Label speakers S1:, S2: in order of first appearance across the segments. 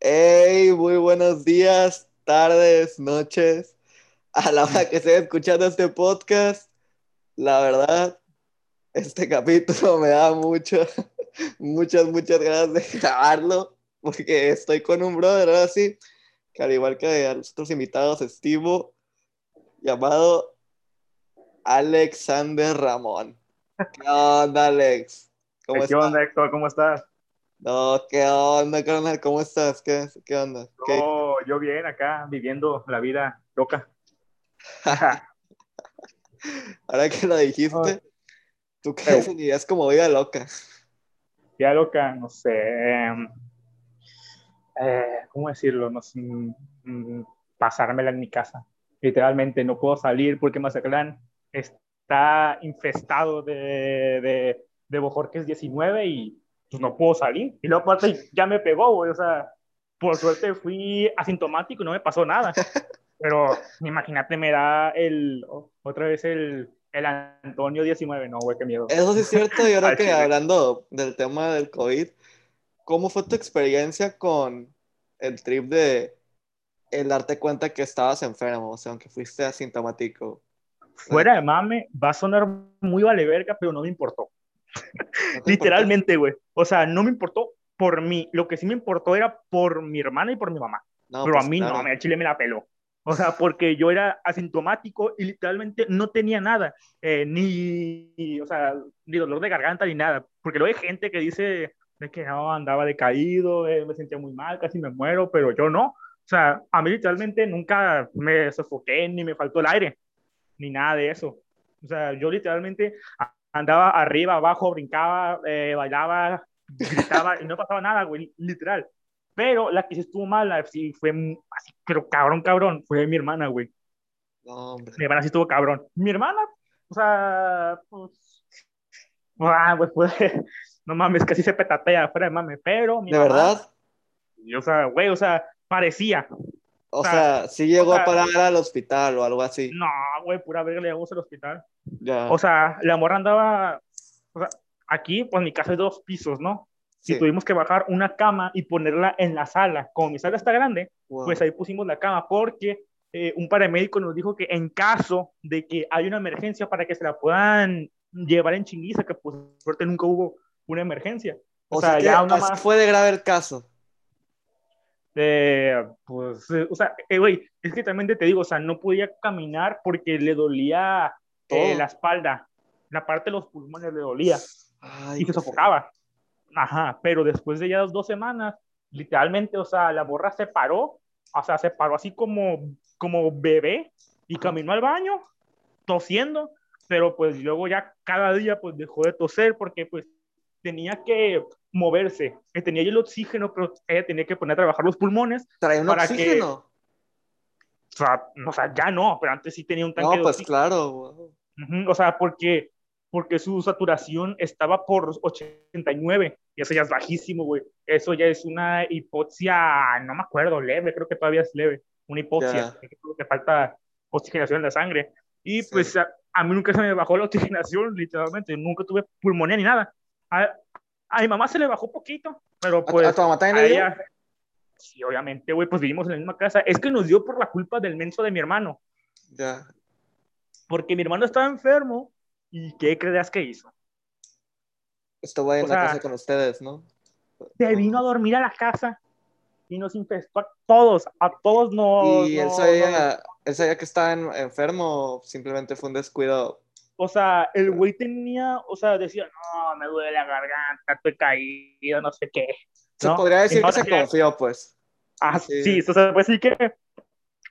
S1: Hey, muy buenos días, tardes, noches. A la hora que esté escuchando este podcast, la verdad, este capítulo me da mucho, muchas, muchas ganas de grabarlo, porque estoy con un brother ahora sí, que al igual que a los otros invitados, estivo, llamado Alexander Ramón. ¿Qué onda, Alex?
S2: ¿Cómo ¿Qué estás? onda, Héctor? ¿Cómo estás?
S1: No, ¿qué onda, carnal? ¿Cómo estás? ¿Qué, qué onda?
S2: No, yo bien acá, viviendo la vida loca.
S1: Ahora que lo dijiste, ¿tú qué definirías como vida loca?
S2: Vida loca, no sé. Em, eh, ¿Cómo decirlo? No sé, mm, mm, pasármela en mi casa. Literalmente, no puedo salir porque Mazatlán está infestado de, de, de Bojorques 19 y pues no puedo salir. Y luego aparte ya me pegó, güey, o sea, por suerte fui asintomático y no me pasó nada. Pero imagínate, me da el, otra vez el, el Antonio 19, no, güey, qué miedo.
S1: Eso sí es cierto, yo creo que hablando del tema del COVID, ¿cómo fue tu experiencia con el trip de el darte cuenta que estabas enfermo, o sea, aunque fuiste asintomático?
S2: Fuera de mame, va a sonar muy vale verga, pero no me importó. Literalmente, güey. O sea, no me importó por mí. Lo que sí me importó era por mi hermana y por mi mamá. Pero a pues, mí no, me, Chile me la peló. O sea, porque yo era asintomático y literalmente no tenía nada, eh, ni, o sea, ni dolor de garganta ni nada. Porque luego hay gente que dice de que no, andaba decaído, eh, me sentía muy mal, casi me muero, pero yo no. O sea, a mí literalmente nunca me sofoqué ni me faltó el aire, ni nada de eso. O sea, yo literalmente andaba arriba, abajo, brincaba, eh, bailaba, gritaba y no pasaba nada, güey, literal. Pero la que se estuvo mala, sí, fue así, pero cabrón, cabrón, fue mi hermana, güey.
S1: No.
S2: Mi hermana sí estuvo cabrón. Mi hermana, o sea, pues, ah, pues, pues no mames, casi se petatea, fuera de mames, pero.
S1: Mi ¿De verdad?
S2: Y, o sea, güey, o sea, parecía.
S1: O, sea, sí llegó a parar al hospital o algo así.
S2: No, güey, pura verga le llegamos al hospital. O sea, la morra andaba, o sea, aquí, pues mi casa es dos pisos, ¿no? Y tuvimos que bajar una cama y ponerla en la sala. Como mi sala está grande, pues ahí pusimos la cama porque eh, un paramédico nos dijo que en caso de que hay una emergencia para que se la puedan llevar en chinguiza, que por suerte nunca hubo una emergencia.
S1: O, sea, ya una más fue de grave el caso.
S2: Pues, eh, o sea, eh, güey, es que también te digo, o sea, no podía caminar porque le dolía eh, la espalda, la parte de los pulmones le dolía y se sofocaba. Ajá, pero después de ya dos semanas, literalmente, o sea, la borra se paró, o sea, se paró así como, como bebé y caminó al baño tosiendo, pero pues luego ya cada día pues dejó de toser porque pues tenía que moverse, que tenía el oxígeno, pero ella tenía que poner a trabajar los pulmones.
S1: ¿Trae un oxígeno?
S2: o, sea, ya no, pero antes sí tenía un tanque
S1: no, pues claro.
S2: O sea, porque, porque su saturación estaba por 89 y eso ya es bajísimo, güey. Eso ya es una hipoxia, no me acuerdo, leve, creo que todavía es leve, una hipoxia, que falta oxigenación de la sangre. Y pues a, mí nunca se me bajó la oxigenación, literalmente, nunca tuve pulmonía ni nada. A, a mi mamá se le bajó poquito, pero pues...
S1: ¿A, tu mamá también le dio?
S2: Sí, obviamente, güey, pues vivimos en la misma casa. Es que nos dio por la culpa del menso de mi hermano.
S1: Ya
S2: porque mi hermano estaba enfermo y ¿qué creías que hizo?
S1: Estaba en la casa con ustedes, ¿no?
S2: Se vino a dormir a la casa y nos infestó a todos, a todos no.
S1: ¿Y él, sabía, él sabía que estaba enfermo simplemente fue un descuido?
S2: O sea, el güey tenía, o sea, decía, no, me duele la garganta, estoy caído, no sé qué.
S1: Se podría decir que se confió, pues.
S2: Ah, sí, sí se puede decir que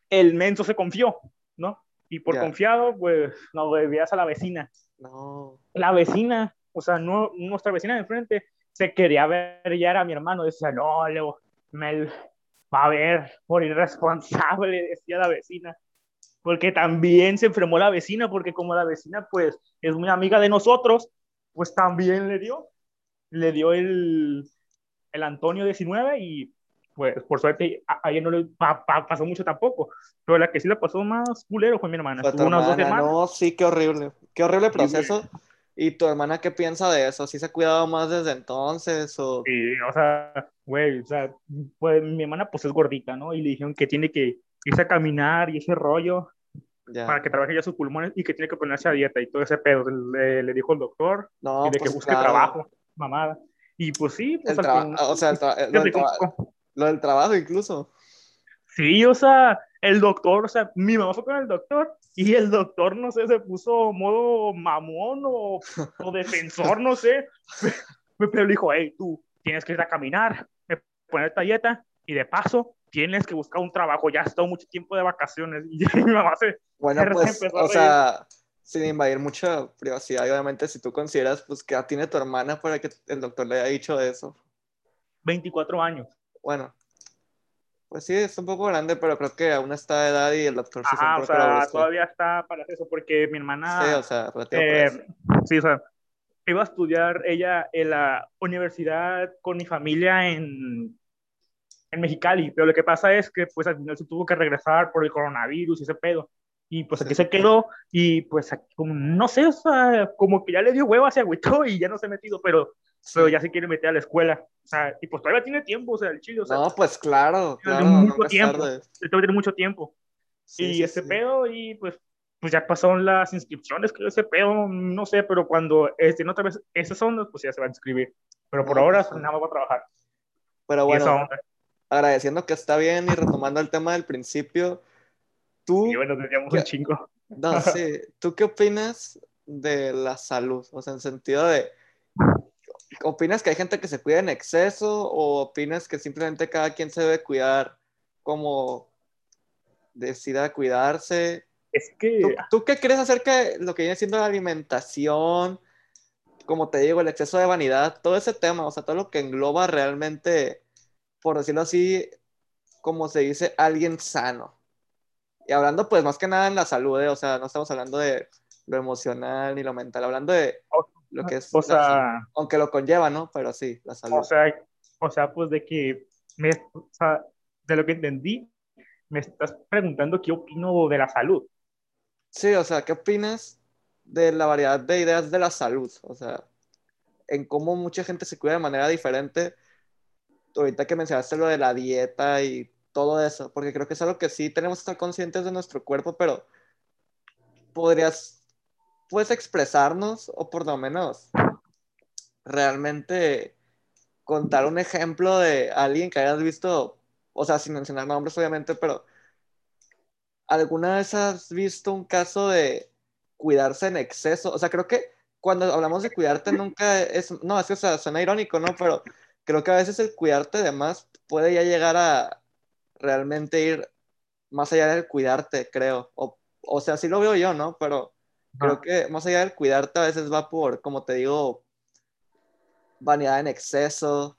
S2: el menso se confió, ¿no? Y por confiado, pues nos veías a la vecina.
S1: No.
S2: La vecina, o sea, no, nuestra vecina de enfrente, se quería ver ya era mi hermano. Decía, no, Leo, me va a ver por irresponsable, decía la vecina. Porque también se enfermó la vecina, porque como la vecina, pues, es muy amiga de nosotros, pues también le dio. Le dio el, el Antonio 19 y pues por suerte a, ella no le pasó mucho tampoco, pero la que sí le pasó más culero fue mi hermana.
S1: No, sí, qué horrible, qué horrible proceso. ¿Y tu hermana qué piensa de eso? ¿Sí se ha cuidado más desde entonces? O...
S2: Sí, o sea, güey, o sea, pues mi hermana pues es gordita, ¿no? Y le dijeron que tiene que irse a caminar y ese rollo para que trabaje ya sus pulmones y que tiene que ponerse a dieta y todo ese pedo. Le, le dijo el doctor
S1: no,
S2: y de que
S1: pues,
S2: busque trabajo, mamada. Y pues sí, pues
S1: el o sea, lo, del lo del trabajo incluso.
S2: Sí, o sea, el doctor, o sea, mi mamá fue con el doctor y el doctor, no sé, se puso modo mamón o, o defensor, no sé. Pero le dijo, hey, tú tienes que ir a caminar, poner esta dieta y de paso tienes que buscar un trabajo. Ya has estado mucho tiempo de vacaciones y mi mamá se.
S1: Bueno, pues, o sea, sin invadir mucha privacidad, obviamente, si tú consideras pues que ya tiene tu hermana para que el doctor le haya dicho eso.
S2: 24 años.
S1: Bueno, pues sí, es un poco grande, pero creo que aún está de edad y el doctor
S2: sí Ajá, o sea, todavía está para eso, porque mi hermana...
S1: Sí, o sea,
S2: eh, Sí, o sea, iba a estudiar ella en la universidad con mi familia en, en Mexicali, pero lo que pasa es que pues al final se tuvo que regresar por el coronavirus y ese pedo. Y pues aquí se quedó y pues como, no sé, o sea, como que ya le dio huevo hacia agüito y ya no se ha metido, pero pero ya se quiere meter a la escuela. O sea, y pues todavía tiene tiempo, o sea, el chile. O sea,
S1: no, pues claro.
S2: Tiene mucho tiempo. Todavía tiene mucho tiempo. y ese pedo, y pues, pues ya pasaron las inscripciones, que ese pedo, no sé, pero cuando estén otra vez esas ondas, pues ya se va a inscribir. Pero por ahora, pues, nada más va a trabajar.
S1: Pero bueno, agradeciendo que está bien y retomando el tema del principio, tú.
S2: Y bueno, teníamos un chingo.
S1: No, sí. ¿Tú qué opinas de la salud? O sea, en sentido de ¿Opinas que hay gente que se cuida en exceso o opinas que simplemente cada quien se debe cuidar como decida cuidarse?
S2: Es que...
S1: ¿Tú, qué crees acerca de lo que viene siendo la alimentación? Como te digo, el exceso de vanidad, todo ese tema, o sea, todo lo que engloba realmente, por decirlo así, como se dice, alguien sano. Y hablando pues más que nada en la salud, ¿eh? o sea, no estamos hablando de lo emocional ni lo mental, hablando de lo que es,
S2: o sea,
S1: aunque lo conlleva, ¿no? Pero sí, la salud.
S2: O sea, o sea pues de que, me, o sea, de lo que entendí, me estás preguntando qué opino de la salud.
S1: Sí, o sea, ¿qué opinas de la variedad de ideas de la salud? O sea, en cómo mucha gente se cuida de manera diferente. Ahorita que mencionaste lo de la dieta y todo eso, porque creo que es algo que sí tenemos que estar conscientes de nuestro cuerpo, pero podrías puedes expresarnos o por lo menos realmente contar un ejemplo de alguien que hayas visto, o sea, sin mencionar nombres obviamente, pero ¿alguna vez has visto un caso de cuidarse en exceso? O sea, creo que cuando hablamos de cuidarte nunca es, no, es que o sea, suena irónico, ¿no? Pero creo que a veces el cuidarte de más puede ya llegar a realmente ir más allá del cuidarte, creo. O, o sea, así lo veo yo, ¿no? Pero Creo que más allá del cuidarte, a veces va por, como te digo, vanidad en exceso,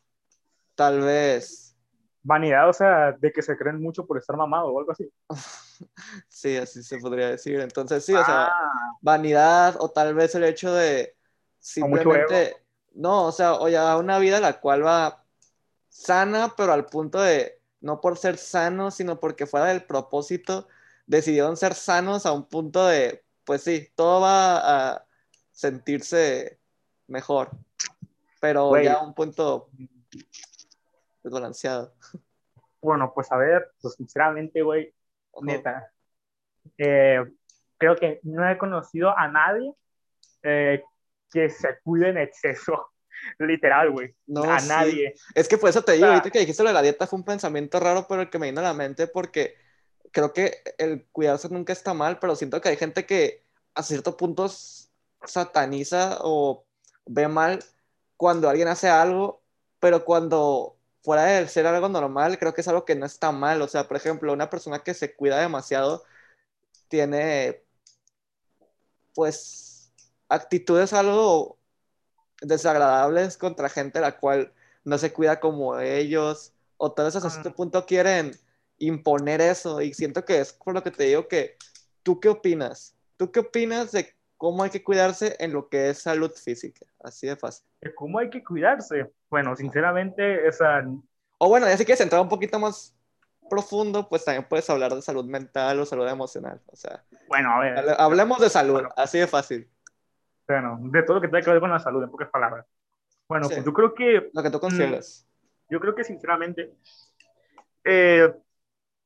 S1: tal vez.
S2: Vanidad, o sea, de que se creen mucho por estar mamado o algo así.
S1: sí, así se podría decir. Entonces, sí, o sea, ah. vanidad o tal vez el hecho de simplemente, no, o sea, o ya una vida la cual va sana, pero al punto de, no por ser sano, sino porque fuera del propósito, decidieron ser sanos a un punto de, pues sí, todo va a sentirse mejor, pero ya a un punto desbalanceado.
S2: Bueno, pues a ver, pues sinceramente, güey, neta, eh, creo que no he conocido a nadie eh, que se cuide en exceso. Literal, güey. No, a nadie.
S1: Es que por eso te digo, ahorita que dijiste lo de la dieta fue un pensamiento raro, pero el que me vino a la mente porque creo que el cuidarse nunca está mal, pero siento que hay gente que a cierto punto sataniza o ve mal cuando alguien hace algo, pero cuando fuera de ser algo normal, creo que es algo que no está mal. O sea, por ejemplo, una persona que se cuida demasiado tiene, pues, actitudes algo desagradables contra gente la cual no se cuida como ellos, o tal vez hasta cierto punto quieren imponer eso y siento que es por lo que te digo que, ¿tú qué opinas? ¿Tú qué opinas de cómo hay que cuidarse en lo que es salud física? Así de fácil.
S2: ¿Cómo hay que cuidarse? Bueno, sinceramente, esa...
S1: O bueno, ya si quieres entrar un poquito más profundo, pues también puedes hablar de salud mental o salud emocional. O sea,
S2: bueno, a ver.
S1: Hablemos de salud, así de fácil.
S2: Bueno, de todo lo que tenga que ver con la salud, en pocas palabras. Bueno, pues yo creo que...
S1: Lo que tú consideras.
S2: Mm, yo creo que sinceramente, eh,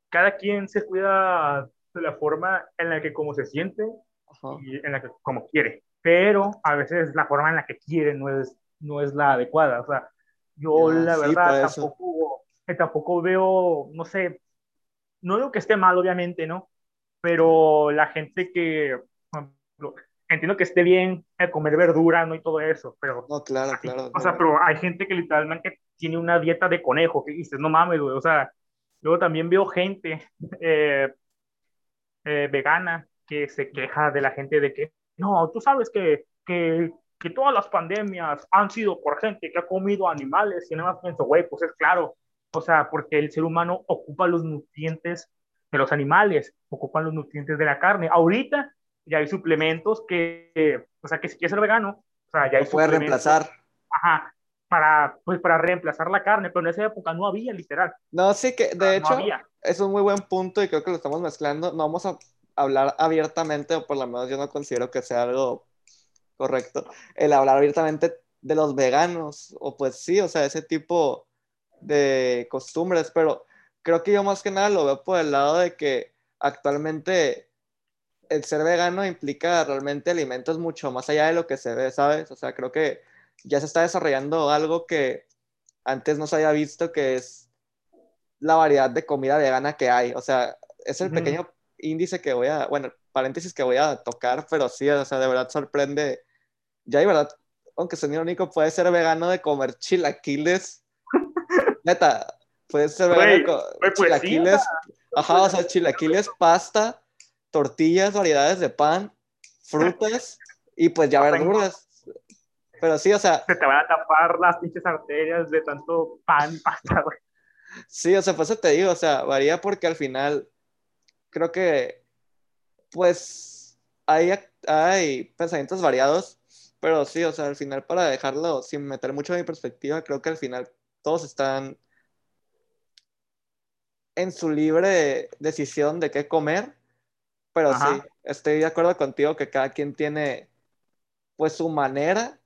S2: cada quien se cuida de la forma en la que como se siente y en la que como quiere, pero a veces la forma en la que quiere no es, no es la adecuada. O sea, yo la verdad tampoco, tampoco veo, no sé, no digo que esté mal, obviamente, ¿no? Pero la gente que, entiendo que esté bien comer verdura, ¿no? Y todo eso, pero...
S1: No, claro, claro.
S2: O sea, pero hay gente que literalmente tiene una dieta de conejo, que dices, no mames, güey, o sea, luego también veo gente eh, eh, vegana que se queja de la gente de que, no, tú sabes que, que, que todas las pandemias han sido por gente que ha comido animales, y nada más pienso, güey, pues es claro, o sea, porque el ser humano ocupa los nutrientes de los animales, ocupan los nutrientes de la carne. Ahorita ya hay suplementos que, o sea, que si quieres ser vegano, o sea, ya hay
S1: puede reemplazar.
S2: Ajá, para, pues, para reemplazar la carne, pero en esa época no había, literal.
S1: No, sí que, de hecho, es un muy buen punto y creo que lo estamos mezclando. No vamos a hablar abiertamente, o por lo menos yo no considero que sea algo correcto, el hablar abiertamente de los veganos, o pues sí, o sea, ese tipo de costumbres, pero creo que yo más que nada lo veo por el lado de que actualmente el ser vegano implica realmente alimentos mucho más allá de lo que se ve, ¿sabes? O sea, creo que ya se está desarrollando algo que antes no se había visto, que es la variedad de comida vegana que hay. O sea, es el pequeño índice que voy a, bueno, paréntesis que voy a tocar, pero sí, o sea, de verdad sorprende. Ya hay verdad, aunque sea único, puede ser vegano de comer chilaquiles neta, puede ser pues chilaquiles, ajá, o sea, chilaquiles, pasta, tortillas, variedades de pan, frutas y pues ya verduras. Pero sí, o sea.
S2: Se te van a tapar las pinches arterias de tanto pan, pasta, güey.
S1: Sí, o sea, pues eso te digo, o sea, varía porque al final creo que, pues, hay, hay pensamientos variados, pero sí, o sea, al final para dejarlo sin meter mucho en mi perspectiva, creo que al final todos están en su libre decisión de qué comer, pero sí, estoy de acuerdo contigo que cada quien tiene pues su manera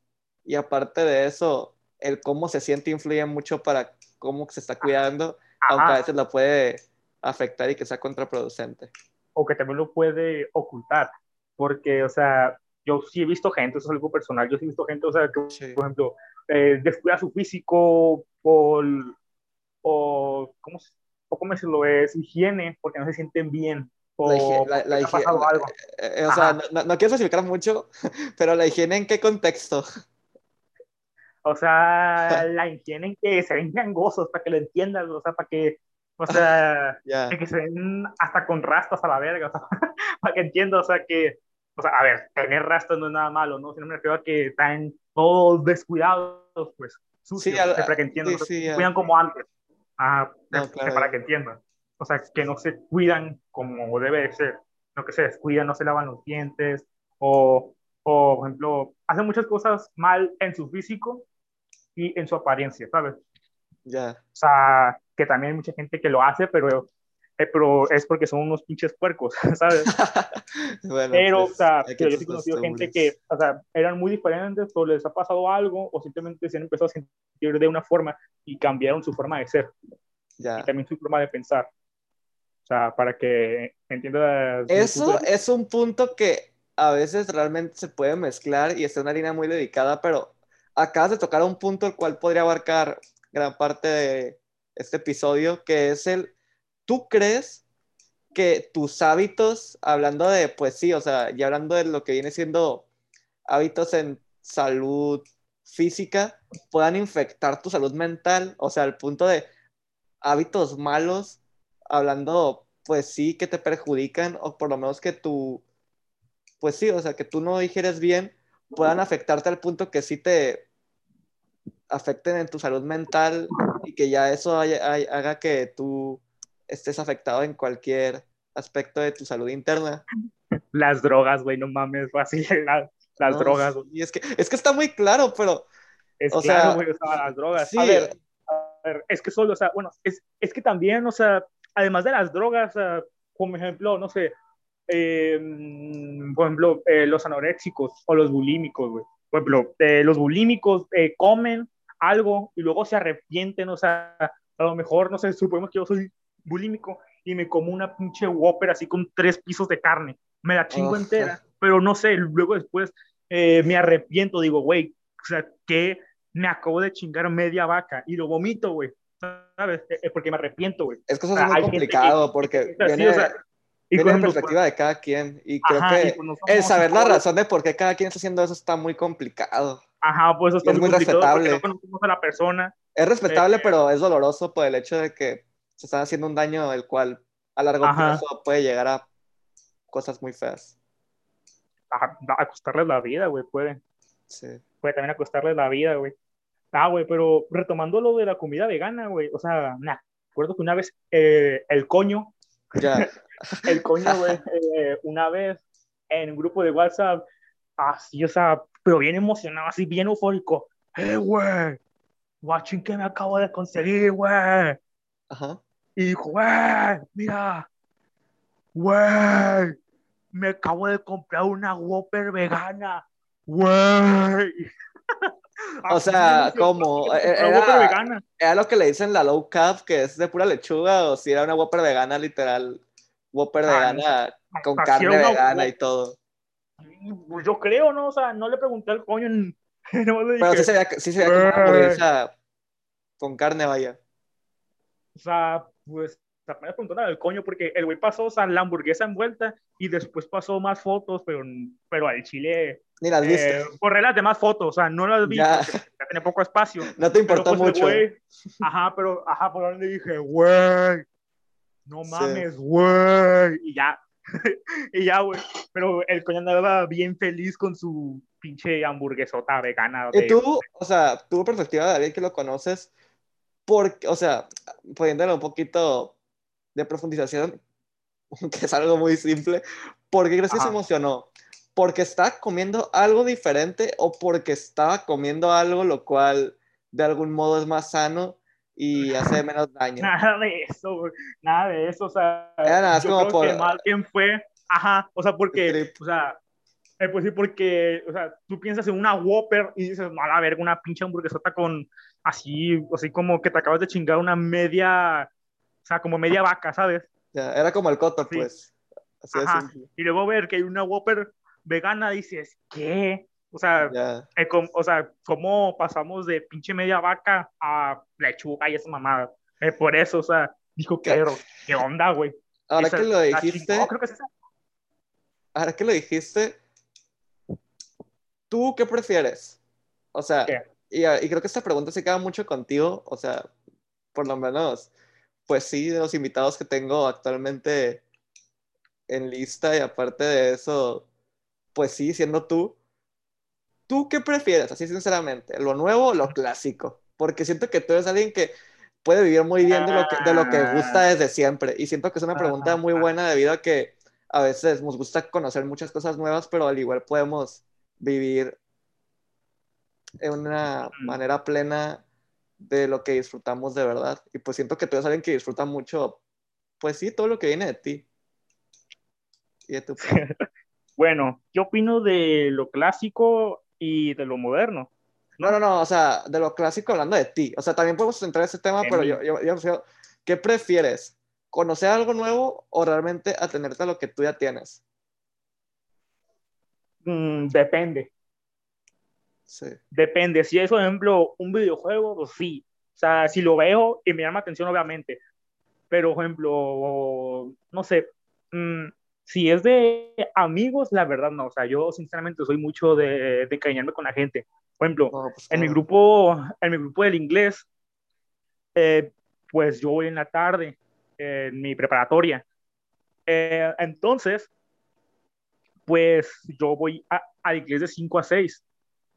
S1: y aparte de eso, el cómo se siente influye mucho para cómo se está cuidando, aunque a veces lo puede afectar y que sea contraproducente.
S2: O que también lo puede ocultar, porque, o sea, yo sí he visto gente, eso es algo personal, yo sí he visto gente, o sea, que, por ejemplo, eh, descuida su físico o, o ¿cómo, o cómo decirlo? Es higiene, porque no se sienten bien. O la, la, ha pasado algo.
S1: Eh, eh, o sea, no, no, quiero especificar mucho, pero la higiene en qué contexto?
S2: O sea, la higiene en que se ven gangosos, para que lo entiendas, o sea, para que, o sea, que se ven hasta con rastas a la verga, o sea, para que entiendas, o sea, que, o sea, a ver, tener rastas no es nada malo, ¿no? Sino me refiero a que están todos descuidados, pues, sucios, para que entiendan, se cuidan como antes. Ah, para que entiendan. O sea, que no se cuidan como debe de ser, no que se descuidan, no se lavan los dientes, o, o, por ejemplo, hacen muchas cosas mal en su físico y en su apariencia, ¿sabes?
S1: Ya.
S2: O sea, que también hay mucha gente que lo hace, pero eh, pero es porque son unos pinches puercos, ¿sabes? pero, pues, o sea, yo sí he conocido gente que, o sea, eran muy diferentes, o les ha pasado algo, o simplemente se han empezado a sentir de una forma y cambiaron su forma de ser.
S1: Ya.
S2: Y también su forma de pensar. O sea, para que entiendas.
S1: Eso es un punto que a veces realmente se puede mezclar y está una línea muy dedicada, pero acabas de tocar un punto el cual podría abarcar gran parte de este episodio, que es el ¿tú crees que tus hábitos, hablando de, pues sí, o sea, ya hablando de lo que viene siendo hábitos en salud física, puedan infectar tu salud mental? O sea, al punto de hábitos malos, hablando, pues sí, que te perjudican, o por lo menos que tú, pues sí, o sea, que tú no digieres bien, puedan afectarte al punto que sí te afecten en tu salud mental y que ya eso haga que tú estés afectado en cualquier aspecto de tu salud interna.
S2: Las drogas, güey, no mames, así, las, drogas.
S1: Y es que, es que está muy claro, pero...
S2: Es o claro, güey, o las drogas. Sí. A ver, a ver, es que solo, o sea, bueno, es, es que también, o sea, además de las drogas, como ejemplo, no sé, eh, por ejemplo, eh, los anoréxicos o los bulímicos, güey. Por ejemplo, eh, los bulímicos comen algo y luego se arrepienten, o sea, a lo mejor, no sé, suponemos que yo soy bulímico y me como una pinche Whopper así con tres pisos de carne, me la chingo entera, pero no sé, luego después me arrepiento, digo, güey, o sea, que me acabo de chingar media vaca y lo vomito, güey. ¿Sabes? Porque me arrepiento, güey.
S1: Es que eso es muy complicado porque viene, y la perspectiva de cada quien. Y creo que pues, el saber la razón de por qué cada quien está haciendo eso está muy complicado.
S2: Ajá, pues eso es muy respetable. No conocemos a la persona.
S1: Es respetable, eh, pero es doloroso por el hecho de que se está haciendo un daño el cual a largo plazo puede llegar a cosas muy feas.
S2: A, a costarles la vida, güey, puede. Sí. Puede también a costarles la vida, güey. Ah, güey, pero retomando lo de la comida vegana, güey, o sea, me acuerdo que una vez eh, el coño, ya. el coño, güey, eh, una vez en un grupo de WhatsApp, así, o sea, pero bien emocionado, así, bien eufórico. ¡Eh, güey! Watching que me acabo de conseguir, güey. Ajá. Y dijo, güey, mira, güey, me acabo de comprar una Whopper vegana, güey.
S1: O sea, como era, era, lo que le dicen la low carb, que es de pura lechuga, o si era una Whopper vegana literal. Whopper ah, gana con carne vegana y todo.
S2: Pues yo creo, ¿no? O sea, no le pregunté al coño.
S1: Pero sí se veía, sí se veía como hamburguesa con carne, vaya.
S2: O sea, pues me preguntó al coño porque el güey pasó, o sea, la hamburguesa envuelta y después pasó más fotos, pero, pero al chile.
S1: Ni las viste.
S2: Eh, por las demás fotos, o sea, no las vi, ya, ya tiene poco espacio.
S1: No te importó pues, mucho.
S2: ajá, pero, ajá, por donde dije, güey, no mames, güey. Y ya, y ya, güey. Pero el coño andaba bien feliz con su pinche hamburguesota vegana.
S1: Y tú, o sea, tu perspectiva de alguien que lo conoces, porque, o sea, poniéndole un poquito de profundización, que es algo muy simple, ¿por qué crees que se emocionó? ¿Porque está comiendo algo diferente o porque estaba comiendo algo lo cual de algún modo es más sano y hace menos daño.
S2: Nada de eso, nada de eso, o sea, nada, yo creo por... que más bien fue, ajá, o sea, porque, o sea, eh, pues sí, porque, o sea, tú piensas en una Whopper y dices, no, a la verga, una pinche hamburguesota con así, así como que te acabas de chingar una media, sea, como media vaca, ¿sabes?
S1: Ya, era como el coto, pues. Así
S2: Ajá. Y luego ver que hay una Whopper vegana, dices, ¿qué? O sea, eh, o sea, ¿cómo pasamos de pinche media vaca a lechuga y esa mamada? Eh, por eso, o sea, dijo, ¿qué, ¿qué onda, güey?
S1: Ahora que lo dijiste, ahora que lo dijiste, ¿tú qué prefieres? O sea, y, y, creo que esta pregunta se queda mucho contigo, o sea, por lo menos, pues sí, de los invitados que tengo actualmente en lista y aparte de eso, pues sí, siendo tú, ¿Tú qué prefieres, así sinceramente? ¿Lo nuevo o lo clásico? Porque siento que tú eres alguien que puede vivir muy bien de lo que, de lo que gusta ah. desde siempre. Y siento que es una pregunta muy buena debido a que a veces nos gusta conocer muchas cosas nuevas, pero al igual podemos vivir en una manera plena de lo que disfrutamos de verdad. Y pues siento que tú eres alguien que disfruta mucho, pues sí, todo lo que viene de ti. Y de tu
S2: bueno, yo opino de lo clásico y de lo moderno.
S1: No, no, no, o sea, de lo clásico hablando de ti. O sea, también podemos entrar en ese tema, pero yo, yo, yo, ¿qué prefieres? ¿Conocer algo nuevo o realmente atenerte a lo que tú ya tienes?
S2: Mm, depende.
S1: Sí.
S2: Depende. Si es, por ejemplo, un videojuego, pues sí. O sea, si lo veo y me llama atención, obviamente. Pero, por ejemplo, no sé, mm, si es de amigos, la verdad no. O sea, yo sinceramente soy mucho de, de cariñarme con la gente. Por ejemplo, pues, en, mi grupo, en mi grupo del inglés, eh, pues yo voy en la tarde, en mi preparatoria. Eh, entonces, pues yo voy a, a inglés de 5 a 6.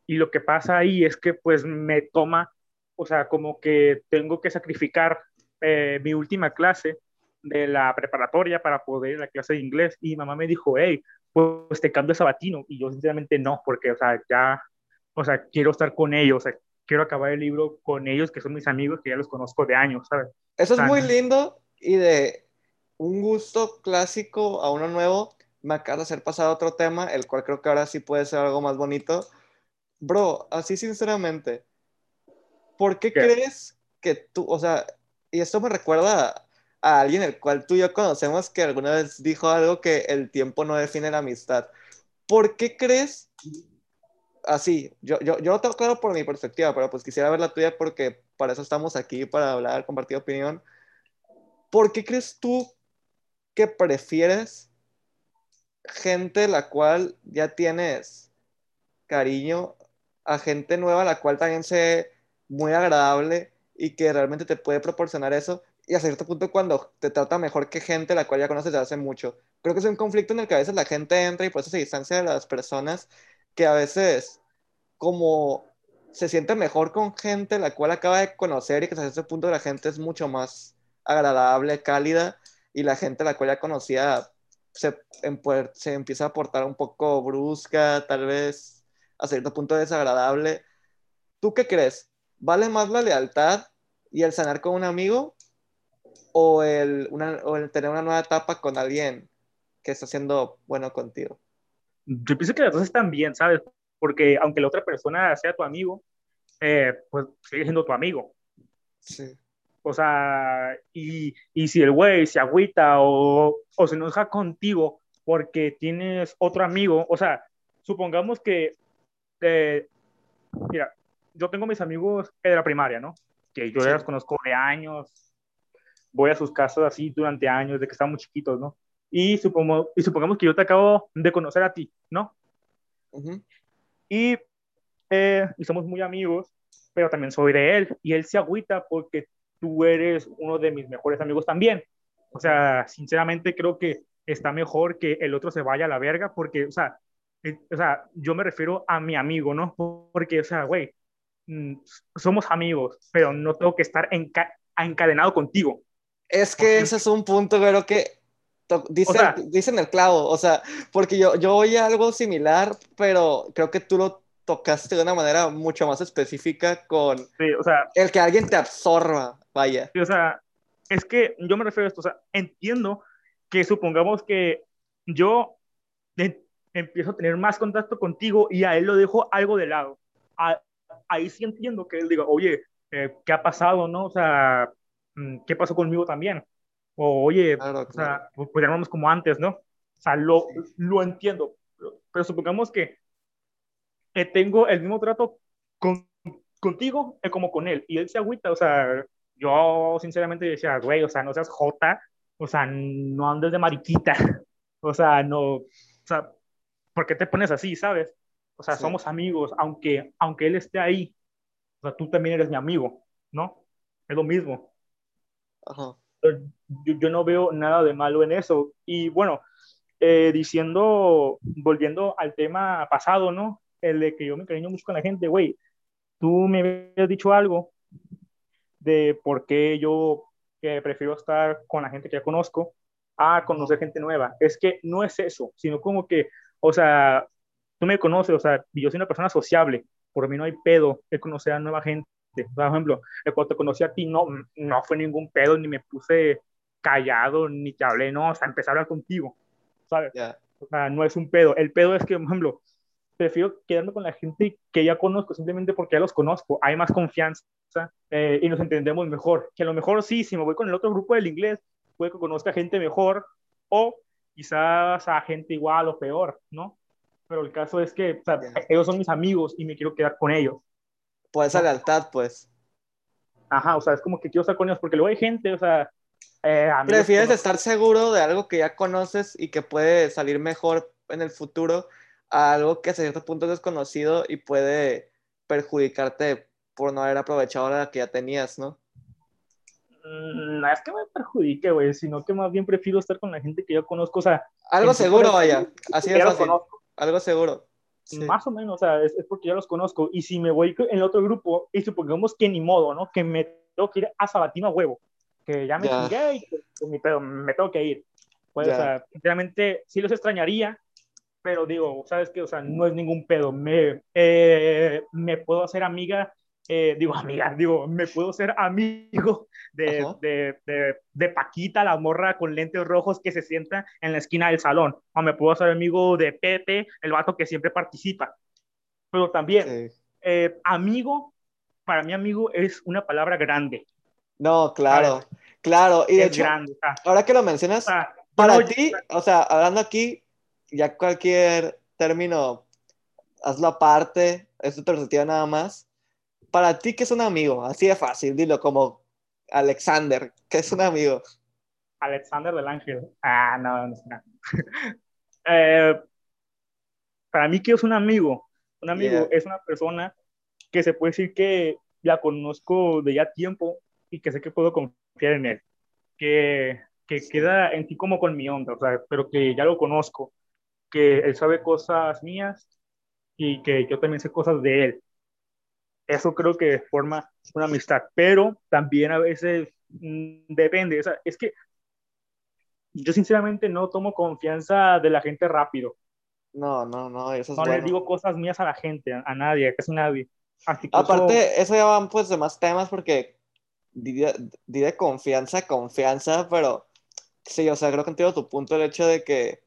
S2: Y lo que pasa ahí es que pues me toma, o sea, como que tengo que sacrificar eh, mi última clase de la preparatoria para poder ir a la clase de inglés. Y mamá me dijo, hey, pues te cambio a sabatino y yo sinceramente no, porque, o sea, ya, o sea, quiero estar con ellos, o sea, quiero acabar el libro con ellos, que son mis amigos, que ya los conozco de años,
S1: Eso es muy lindo y de un gusto clásico a uno nuevo, me acaba de hacer pasar a otro tema, el cual creo que ahora sí puede ser algo más bonito. Bro, así sinceramente, ¿por qué, crees que tú, o sea, y esto me recuerda a, alguien el cual tú y yo conocemos que alguna vez dijo algo que el tiempo no define la amistad. ¿Por qué crees así? Yo, yo, yo lo tengo claro por mi perspectiva, pero pues quisiera ver la tuya porque para eso estamos aquí, para hablar, compartir opinión. ¿Por qué crees tú que prefieres gente la cual ya tienes cariño a gente nueva la cual también se muy agradable y que realmente te puede proporcionar eso y a cierto punto cuando te trata mejor que gente la cual ya conoces desde hace mucho. Creo que es un conflicto en el que a veces la gente entra y por eso se distancia de las personas que a veces como se siente mejor con gente la cual acaba de conocer y que hasta ese punto la gente es mucho más agradable, cálida y la gente la cual ya conocía se empieza a portar un poco brusca, tal vez a cierto punto desagradable. ¿Tú qué crees? ¿Vale más la lealtad y el sanar con un amigo o el, o el tener una nueva etapa con alguien que está siendo bueno contigo?
S2: Yo pienso que las dos están bien, ¿sabes? Porque aunque la otra persona sea tu amigo, eh, pues sigue siendo tu amigo. Sí. O sea, y, y si el güey se agüita o, o se enoja contigo porque tienes otro amigo, o sea, supongamos que, eh, mira, yo tengo mis amigos de la primaria, ¿no? Que yo ya los conozco de años, voy a sus casas así durante años, de que estamos chiquitos, ¿no? Y, supongo, y supongamos que yo te acabo de conocer a ti, ¿no? y, eh, y somos muy amigos, pero también soy de él, y él se agüita porque tú eres uno de mis mejores amigos también. O sea, sinceramente creo que está mejor que el otro se vaya a la verga porque, o sea, o sea, yo me refiero a mi amigo, ¿no? Porque, o sea, güey, mm, somos amigos, pero no tengo que estar encadenado contigo.
S1: Es que ese es un punto, creo que dicen, el clavo, o sea, porque yo, yo oí algo similar, pero creo que tú lo tocaste de una manera mucho más específica con
S2: o sea,
S1: el que alguien te absorba. Vaya.
S2: o sea, es que yo me refiero a esto, o sea, entiendo que supongamos que yo empiezo a tener más contacto contigo y a él lo dejo algo de lado. ahí sí entiendo que él diga, oye, eh, ¿qué ha pasado, no? O sea, mm, ¿qué pasó conmigo también? O, oye, o sea, pues, pues como antes, ¿no? O sea, lo, lo entiendo. Pero, supongamos que tengo el mismo trato con, contigo como con él y él se agüita, o sea, yo sinceramente decía, güey, o sea, no seas jota, o sea, no andes de mariquita, o sea, no, o sea, ¿por qué te pones así, sabes? O sea, somos amigos, aunque, aunque él esté ahí, o sea, tú también eres mi amigo, ¿no? Es lo mismo. Ajá. Yo, yo no veo nada de malo en eso. Y bueno, eh, diciendo, volviendo al tema pasado, ¿no? El de que yo me cariño mucho con la gente, güey, tú me habías dicho algo de por qué yo que prefiero estar con la gente que ya conozco a conocer gente nueva. Es que no es eso, sino como que, o sea, tú me conoces, o sea, yo soy una persona sociable, por mí no hay pedo de conocer a nueva gente. Por ejemplo, cuando te conocí a ti, no, no fue ningún pedo, ni me puse callado, ni te hablé, no, o sea, empecé a hablar contigo, ¿sabes? O sea, no es un pedo. El pedo es que, por ejemplo, prefiero quedarme con la gente que ya conozco, simplemente porque ya los conozco, hay más confianza eh, y nos entendemos mejor. Que a lo mejor sí, si me voy con el otro grupo del inglés, puede que conozca gente mejor o quizás a gente igual o peor, ¿no? Pero el caso es que ellos son mis amigos y me quiero quedar con ellos.
S1: Pues esa lealtad, pues.
S2: Ajá, o sea, es como que quiero estar con ellos porque luego hay gente, o sea...
S1: Eh, Prefieres estar seguro de algo que ya conoces y que puede salir mejor en el futuro algo que a cierto punto es desconocido y puede perjudicarte por no haber aprovechado la que ya tenías, ¿no?
S2: Mm, no es que me perjudique, güey, sino que más bien prefiero estar con la gente que ya conozco, o sea...
S1: Algo seguro, vaya, así es fácil. Algo seguro.
S2: Más o menos, o sea, es, porque ya los conozco. Y si me voy en el otro grupo, y supongamos que ni modo, ¿no? Que me tengo que ir a Sabatino a huevo. Que ya me ya. y me tengo que ir. Pues, o sea, sinceramente, sí los extrañaría, pero digo, ¿sabes qué? O sea, no es ningún pedo. Me, eh, me puedo hacer amiga eh, digo, amiga, digo, me puedo ser amigo de, de, de, de, Paquita, la morra con lentes rojos que se sienta en la esquina del salón, o me puedo ser amigo de Pepe, el vato que siempre participa. Pero también, eh, amigo, para mí amigo es una palabra grande.
S1: No, claro, claro. Y de hecho, grande, ahora que lo mencionas, para ti, o sea, hablando aquí, ya cualquier término, hazlo aparte, es tu perspectiva nada más para ti, ¿qué es un amigo? Así de fácil, dilo como Alexander, ¿qué es un amigo?
S2: Alexander del Ángel. Ah, no, no, no. eh, para mí, ¿qué es un amigo? Un amigo es una persona que se puede decir que la conozco de ya tiempo y que sé que puedo confiar en él. Que, que queda en ti como con mi onda, o sea, pero que ya lo conozco, que él sabe cosas mías y que yo también sé cosas de él eso creo que forma una amistad, pero también a veces mm, depende, o sea, es que yo sinceramente no tomo confianza de la gente rápido.
S1: No, no, no, eso
S2: es No le digo cosas mías a la gente, a, nadie, casi nadie.
S1: Aparte, eso... ya van pues de más temas porque di de, confianza, confianza, pero sí, o sea, creo que entiendo tu punto, el hecho de que,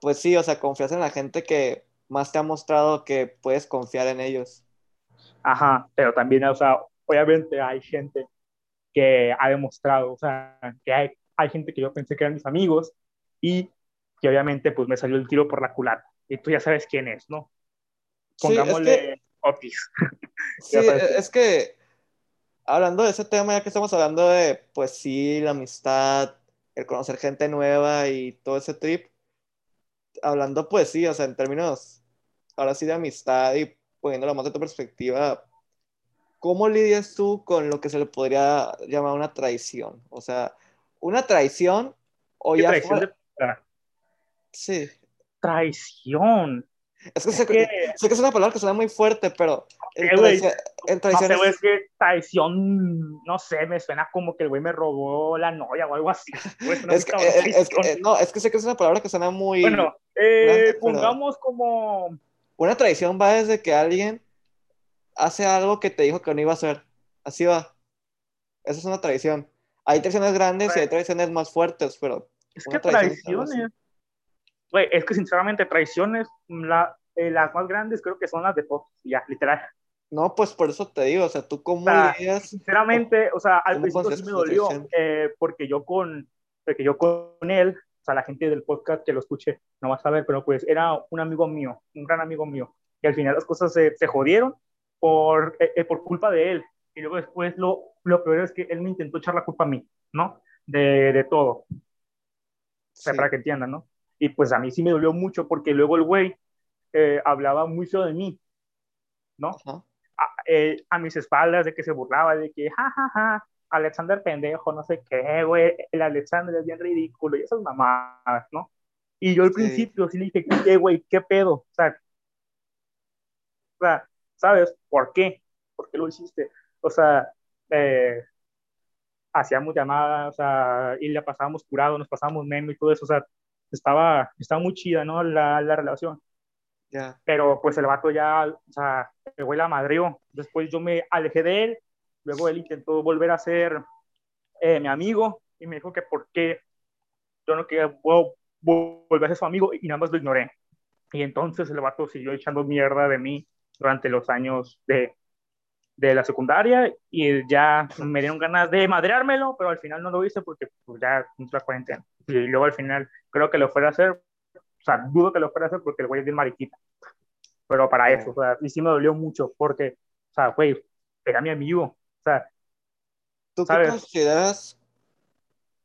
S1: pues sí, o sea, confías en la gente que más te ha mostrado que puedes confiar en ellos.
S2: Ajá, pero también, o sea, obviamente hay gente que ha demostrado, o sea, que hay, hay gente que yo pensé que eran mis amigos y que obviamente pues me salió el tiro por la culata. Y tú ya sabes quién es, ¿no? Pongámosle Otis.
S1: Sí, es que hablando de ese tema, ya que estamos hablando de, pues sí, la amistad, el conocer gente nueva y todo ese trip, hablando pues sí, o sea, en términos, ahora sí de amistad y poniéndolo más de tu perspectiva, ¿cómo lidias tú con lo que se le podría llamar una traición? O sea, una traición o ya traición Sí.
S2: Traición.
S1: Es que, sé, que... es una palabra que suena muy fuerte, pero
S2: en, traición, no sé, es... que traición, no sé, me suena como que el güey me robó la novia o algo así.
S1: es, que, es, que, no, es que sé que es una palabra que suena muy...
S2: Bueno, eh, pongamos como
S1: una traición va desde que alguien hace algo que te dijo que no iba a hacer. Así va. Esa es una traición. Hay traiciones grandes y hay traiciones más fuertes, pero.
S2: Es que traiciones. Güey, es que sinceramente, traiciones, la, eh, las más grandes creo que son las de Fox, ya, literal.
S1: No, pues por eso te digo, o sea, tú cómo
S2: Sinceramente, o sea, al principio sí me dolió, eh, porque yo con, porque yo con él o sea, la gente del podcast que lo escuche no va a saber, pero pues era un amigo mío, un gran amigo mío, y al final las cosas se, se jodieron por, eh, eh, por culpa de él. Y luego después lo, lo peor es que él me intentó echar la culpa a mí, ¿no? De, de todo. O sea, para que entiendan, ¿no? Y pues a mí sí me dolió mucho porque luego el güey eh, hablaba mucho de mí, ¿no? A, a, mis espaldas, de que se burlaba, de que, ja, ja, ja, Alexander pendejo, no sé qué, güey, el Alexander es bien ridículo y esas mamadas, ¿no? Y yo al principio sí le dije, ¿qué, güey? ¿Qué pedo? O sea, o sea, ¿sabes por qué? ¿Por qué lo hiciste? O sea, eh, hacíamos llamadas, o sea, y le pasábamos curado, nos pasábamos meme y todo eso, o sea, estaba, estaba muy chida, ¿no? La, la relación.
S1: Yeah.
S2: Pero pues el vato ya, o sea, el güey la madrió. Después yo me alejé de él Luego él intentó volver a ser eh, mi amigo y me dijo que por qué yo no quería volver a ser su amigo y nada más lo ignoré. Y entonces el vato siguió echando mierda de mí durante los años de, de la secundaria y ya me dieron ganas de madreármelo, pero al final no lo hice porque pues, ya entró la cuarentena. Y luego al final creo que lo fuera a hacer, o sea, dudo que lo fuera a hacer porque el güey es bien mariquita. Pero para eso, o sea, y sí me dolió mucho porque, o sea, güey, era mi amigo, sea,
S1: ¿tú qué consideras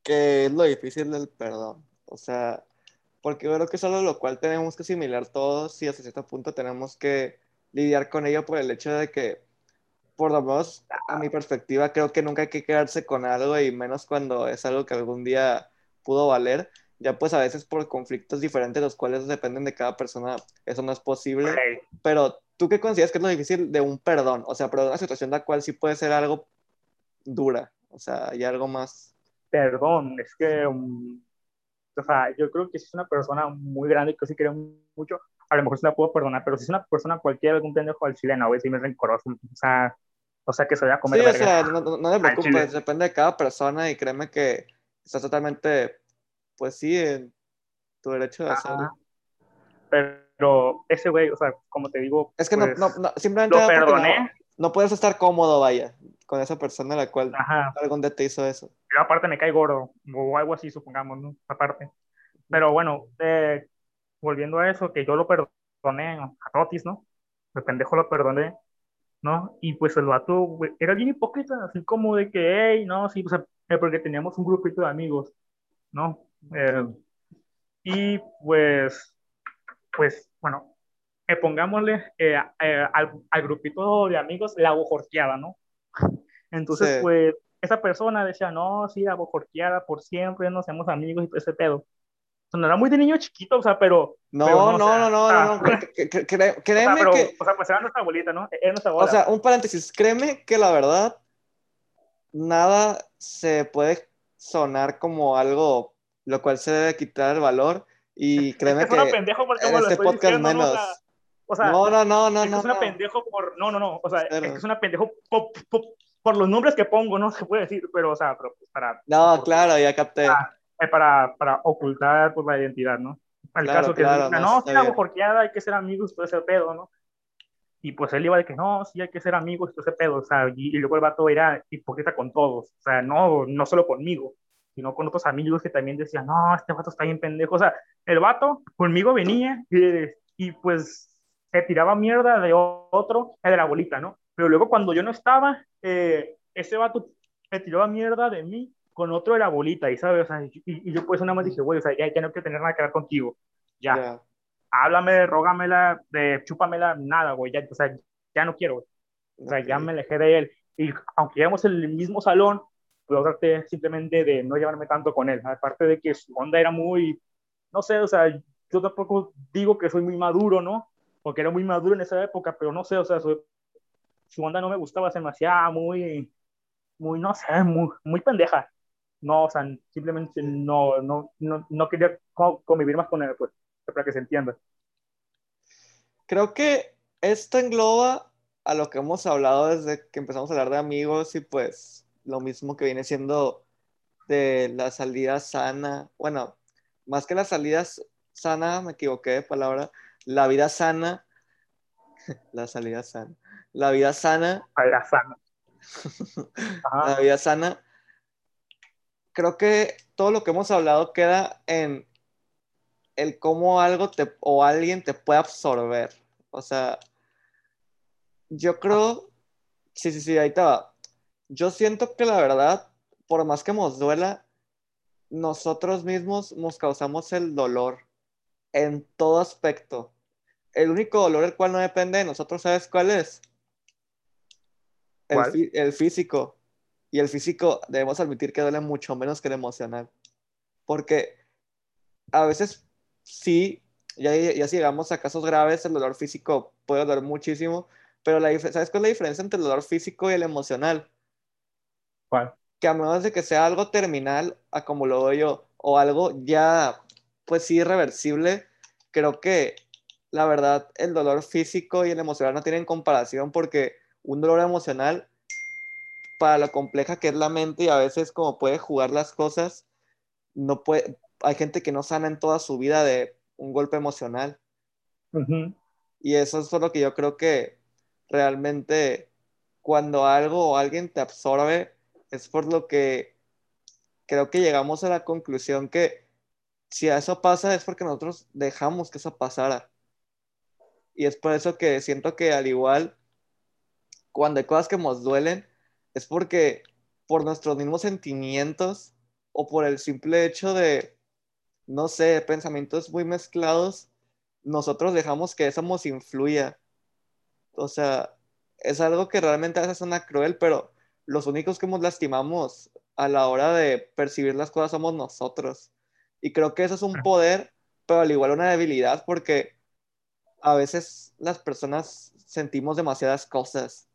S1: que es lo difícil del perdón? O sea, porque creo que es algo lo cual tenemos que asimilar todos y hasta cierto punto tenemos que lidiar con ello por el hecho de que, por lo menos a mi perspectiva, creo que nunca hay que quedarse con algo y menos cuando es algo que algún día pudo valer. Ya pues a veces por conflictos diferentes, los cuales dependen de cada persona, eso no es posible. Pero ¿Tú qué consideras que es lo difícil de un perdón? O sea, perdón, una situación la cual sí puede ser algo dura, o sea, hay algo más.
S2: Perdón, es que, um, o sea, yo creo que si es una persona muy grande que sí quiere mucho, a lo mejor sí la puedo perdonar, pero si es una persona cualquiera, algún pendejo al chileno, güey, sí me es rencoroso, o sea, O sea, que se vaya a comer.
S1: Sí, o sea, no, no, no te preocupes, depende de cada persona y créeme que estás totalmente, pues sí, en tu derecho de hacerlo.
S2: Pero ese güey, o sea, como te digo.
S1: Es que no,
S2: pues,
S1: no, simplemente.
S2: Lo perdoné.
S1: No, puedes estar cómodo, vaya, con esa persona a la cual algún día te hizo eso.
S2: Yo aparte me cae gordo, o algo así, supongamos, ¿no? Aparte. Pero bueno, eh, volviendo a eso, que yo lo perdoné a Totis, ¿no? El pendejo lo perdoné, ¿no? Y pues el vato era bien hipócrita, así como de que, hey, no, sí, o sea, eh, porque teníamos un grupito de amigos, ¿no? Eh, y pues, pues, bueno, eh, pongámosle al, al, grupito de amigos la bojorqueada, ¿no? Entonces, pues, esa persona decía, no, sí, la bojorqueada por siempre, no seamos amigos y todo ese pedo. Sea, no era muy de niño chiquito, o sea, pero...
S1: No, no, no, no, no, no, créeme que...
S2: O sea, pues era nuestra abuelita, ¿no? Era nuestra abuela.
S1: O sea, un paréntesis, créeme que la verdad, nada se puede sonar como algo lo cual se debe quitar el valor y créeme es que,
S2: que pendejo porque en este podcast diciendo, menos... O sea,
S1: no, no, no, no,
S2: es,
S1: no,
S2: es una pendejo por, no, no, no, o sea, es que es una pendejo por, por, por, los nombres que pongo, no se puede decir, pero, o sea, pero pues, para...
S1: No, claro, ya capté.
S2: Para, para, para ocultar pues, la identidad, ¿no? El claro, caso que claro, diga, no, no la porqueada, hay que ser amigos, todo ese pedo, ¿no? Y pues él iba de que no, sí hay que ser amigos, todo ese pedo, o sea, y, y luego el vato era hipócrita con todos, o sea, no, no solo conmigo, sino con otros amigos que también decían, no, este vato está bien pendejo. O sea, el vato conmigo venía y, y pues se tiraba mierda de otro, de la abuelita, ¿no? Pero luego cuando yo no estaba, eh, ese vato se tiraba mierda de mí con otro de la abuelita, y sabes, o sea, y, y, yo pues nada más dije, güey, o sea, ya, ya, no quiero tener nada que ver contigo, ya. Yeah. Háblame, rógamela, de, chúpamela, nada, güey, ya, o sea, ya no quiero, O sea, ya me alejé de él. Y aunque íbamos en el mismo salón, pero traté simplemente de no llevarme tanto con él. Aparte de que su onda era muy, no sé, o sea, yo tampoco digo que soy muy maduro, ¿no? Porque era muy maduro en esa época, pero no sé, o sea, su, su onda no me gustaba, se me hacía muy, muy, no sé, muy, muy pendeja. No, o sea, simplemente no, no, no, no quería convivir más con él, pues, para que se entienda.
S1: Creo que esto engloba a lo que hemos hablado desde que empezamos a hablar de amigos y pues lo mismo que viene siendo de la salida sana, bueno, más que la salida sana, me equivoqué de palabra, la vida sana, la salida sana, la vida sana,
S2: la vida sana,
S1: la vida sana, creo que todo lo que hemos hablado queda en el cómo algo te, o alguien te puede absorber, o sea, yo creo, sí, sí, sí, ahí estaba yo siento que la verdad, por más que nos duela, nosotros mismos nos causamos el dolor en todo aspecto. El único dolor el cual no depende de nosotros, ¿sabes cuál es? El, el, físico. Y el físico debemos admitir que duele mucho menos que el emocional. Porque a veces sí, ya, ya si llegamos a casos graves, el dolor físico puede doler muchísimo, pero la, ¿sabes cuál es la diferencia entre el dolor físico y el emocional? Que a menos de que sea algo terminal, a como lo veo yo, o algo ya, pues sí, irreversible, creo que la verdad el dolor físico y el emocional no tienen comparación porque un dolor emocional, para lo compleja que es la mente y a veces como puede jugar las cosas, no puede, hay gente que no sana en toda su vida de un golpe emocional. Y eso es lo que yo creo que realmente cuando algo o alguien te absorbe, es por lo que creo que llegamos a la conclusión que si eso pasa es porque nosotros dejamos que eso pasara. Y es por eso que siento que al igual, cuando hay cosas que nos duelen, es porque por nuestros mismos sentimientos o por el simple hecho de, no sé, pensamientos muy mezclados, nosotros dejamos que eso nos influya. O sea, es algo que realmente a veces suena cruel, pero los únicos que nos lastimamos a la hora de percibir las cosas somos nosotros. Y creo que eso es un poder, pero al igual una debilidad, porque a veces las personas sentimos demasiadas cosas.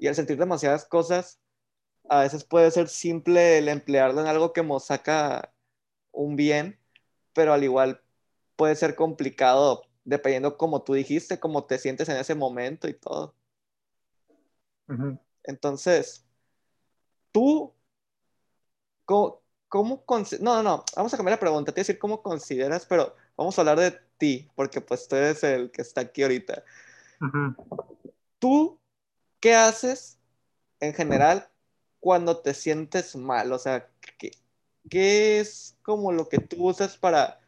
S1: Y al sentir demasiadas cosas, a veces puede ser simple el emplearlo en algo que nos saca un bien, pero al igual puede ser complicado dependiendo como tú dijiste, cómo te sientes en ese momento y todo. Entonces, tú, ¿cómo, cómo no, no, no, vamos a cambiar la pregunta, te voy a decir cómo consideras, pero vamos a hablar de ti, porque pues tú eres el que está aquí ahorita. ¿Tú qué haces en general cuando te sientes mal? O sea, ¿qué, ¿qué es como lo que tú usas para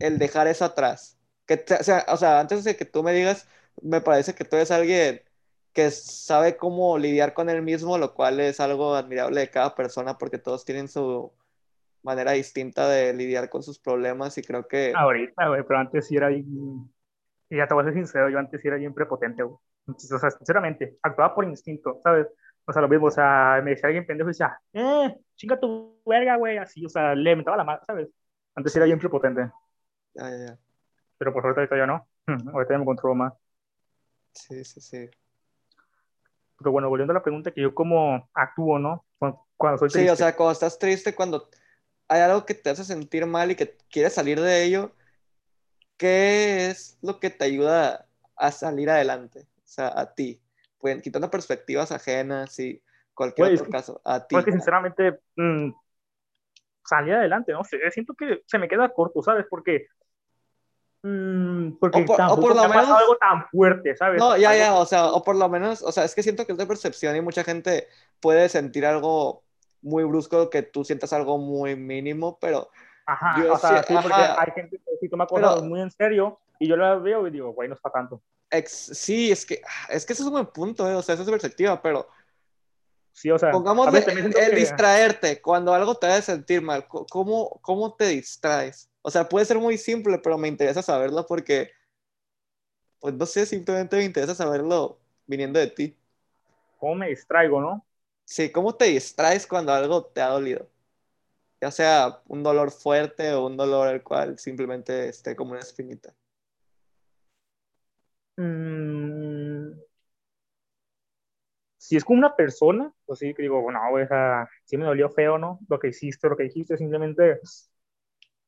S1: el dejar eso atrás? Que o, sea, o sea, antes de que tú me digas, me parece que tú eres alguien que sabe cómo lidiar con él mismo, lo cual es algo admirable de cada persona porque todos tienen su manera distinta de lidiar con sus problemas y creo que...
S2: Ahorita, güey, pero antes sí era bien... Y ya te voy a ser sincero, yo antes sí era bien prepotente, güey. O sea, sinceramente, actuaba por instinto, ¿sabes? O sea, lo mismo, o sea, me decía alguien pendejo y decía, eh, chinga tu verga, güey, así, o sea, le metaba la mano, ¿sabes? Antes sí era bien prepotente.
S1: Ya, ya, ya.
S2: Pero por suerte ahorita ya no. Ahorita ya me controlo más.
S1: Sí, sí, sí.
S2: Pero bueno, volviendo a la pregunta que yo cómo actúo, ¿no? Cuando soy
S1: triste. Sí, o sea, cuando estás triste, cuando hay algo que te hace sentir mal y que quieres salir de ello, ¿qué es lo que te ayuda a salir adelante? O sea, a ti. Pueden, quitando perspectivas ajenas y cualquier pues, otro caso, a ti.
S2: Porque sinceramente, mmm, salir adelante, no sé, siento que se me queda corto, ¿sabes? Porque porque o por, tampoco lo menos algo tan fuerte, ¿sabes?
S1: No, ya, ya, o sea, o por lo menos, o sea, es que siento que es de percepción y mucha gente puede sentir algo muy brusco que tú sientas algo muy mínimo, pero
S2: Ajá, o sea, sí, porque hay gente que sí toma cosas muy en serio y yo la veo y digo, güey, no está tanto.
S1: Ex, sí, es que, es que eso es un buen punto, ¿eh? o sea, eso es perspectiva, pero
S2: sí, o sea,
S1: pongamos el, distraerte, cuando algo te hace sentir mal, ¿cómo, ¿cómo te distraes? O sea, puede ser muy simple, pero me interesa saberlo porque, pues no sé, simplemente me interesa saberlo viniendo de ti.
S2: ¿Cómo me distraigo, no?
S1: Sí, ¿cómo te distraes cuando algo te ha dolido? Ya sea un dolor fuerte o un dolor el cual simplemente esté como una espinita.
S2: Mm. Si es como una persona, pues sí, que digo, bueno, o sea, sí me dolió feo, ¿no? Lo que hiciste, lo que dijiste, simplemente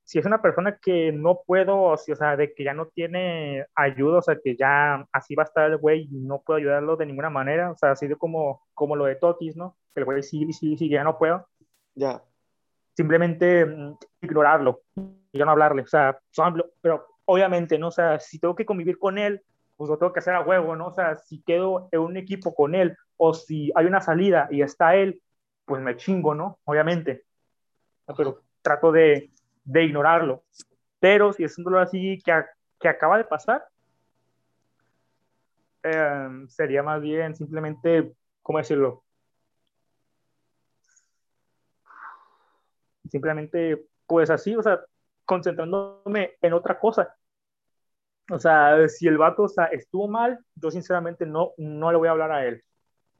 S2: si es una persona que no puedo, o sea, de que ya no tiene ayuda, o sea, que ya así va a estar el güey y no puedo ayudarlo de ninguna manera, o sea, así de como, como lo de Totis, ¿no? Que el güey sí, sí, sí, ya no puedo.
S1: Ya.
S2: Simplemente mm, ignorarlo y ya no hablarle, o sea, pero obviamente, ¿no? O sea, si tengo que convivir con él, pues lo tengo que hacer a huevo, ¿no? O sea, si quedo en un equipo con él o si hay una salida y está él, pues me chingo, ¿no? Obviamente. Pero trato de, de ignorarlo. Pero si es un dolor así que, que acaba de pasar, em, sería más bien simplemente, ¿cómo decirlo? Simplemente, pues así, o sea, concentrándome en otra cosa. O sea, si el vato o sea, estuvo mal, yo sinceramente no, no le voy a hablar a él.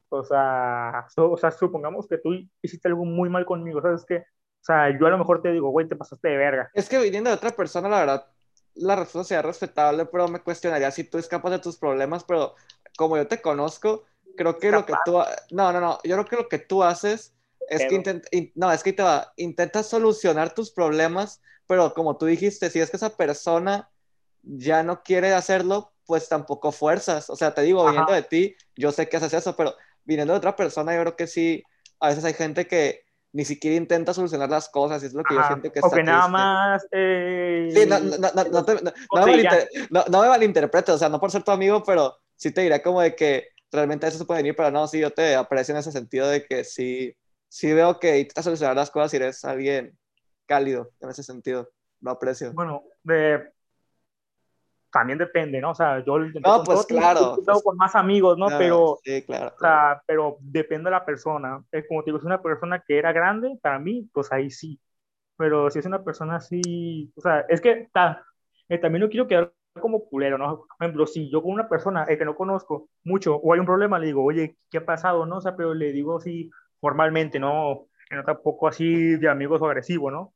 S2: O sea, o sea, supongamos que tú hiciste algo muy mal conmigo, ¿sabes qué? O sea, yo a lo mejor te digo, güey, te pasaste de verga.
S1: Es que viniendo de otra persona, la verdad, la respuesta sería respetable, pero me cuestionaría si tú escapas de tus problemas, pero como yo te conozco, creo que lo que tú... No, no, no, yo creo que lo que tú haces es que intenta, no, es que te va, intentas solucionar tus problemas, pero como tú dijiste, si es que esa persona ya no quiere hacerlo, pues tampoco fuerzas. O sea, te digo, viniendo de ti, yo sé que haces eso, pero viniendo de otra persona, yo creo que sí, a veces hay gente que ni siquiera intenta solucionar las cosas, y es lo que yo siento que está
S2: O que nada más... Eh...
S1: Sí, no, no, no, no, no, no, me malinterpretes, o sea, no por ser tu amigo, pero sí te diré como de que realmente eso se puede venir, pero no, sí, yo te aprecio en ese sentido de que sí, sí veo que intentas solucionar las cosas y eres alguien cálido en ese sentido, lo aprecio.
S2: Bueno, de, también depende, ¿no? O sea, yo
S1: no, pues claro,
S2: pues, con más amigos, ¿no? pero,
S1: sí, claro,
S2: o sea, pero depende de la persona. Es como te digo, si es una persona que era grande, para mí, pues ahí sí. Pero si es una persona así, o sea, es que eh, también no quiero quedar como culero, ¿no? Por ejemplo, si yo con una persona eh, que no conozco mucho o hay un problema, le digo, oye, ¿qué ha pasado? ¿No? O sea, pero le digo así formalmente, ¿no? No tampoco así de amigos o agresivo, ¿no?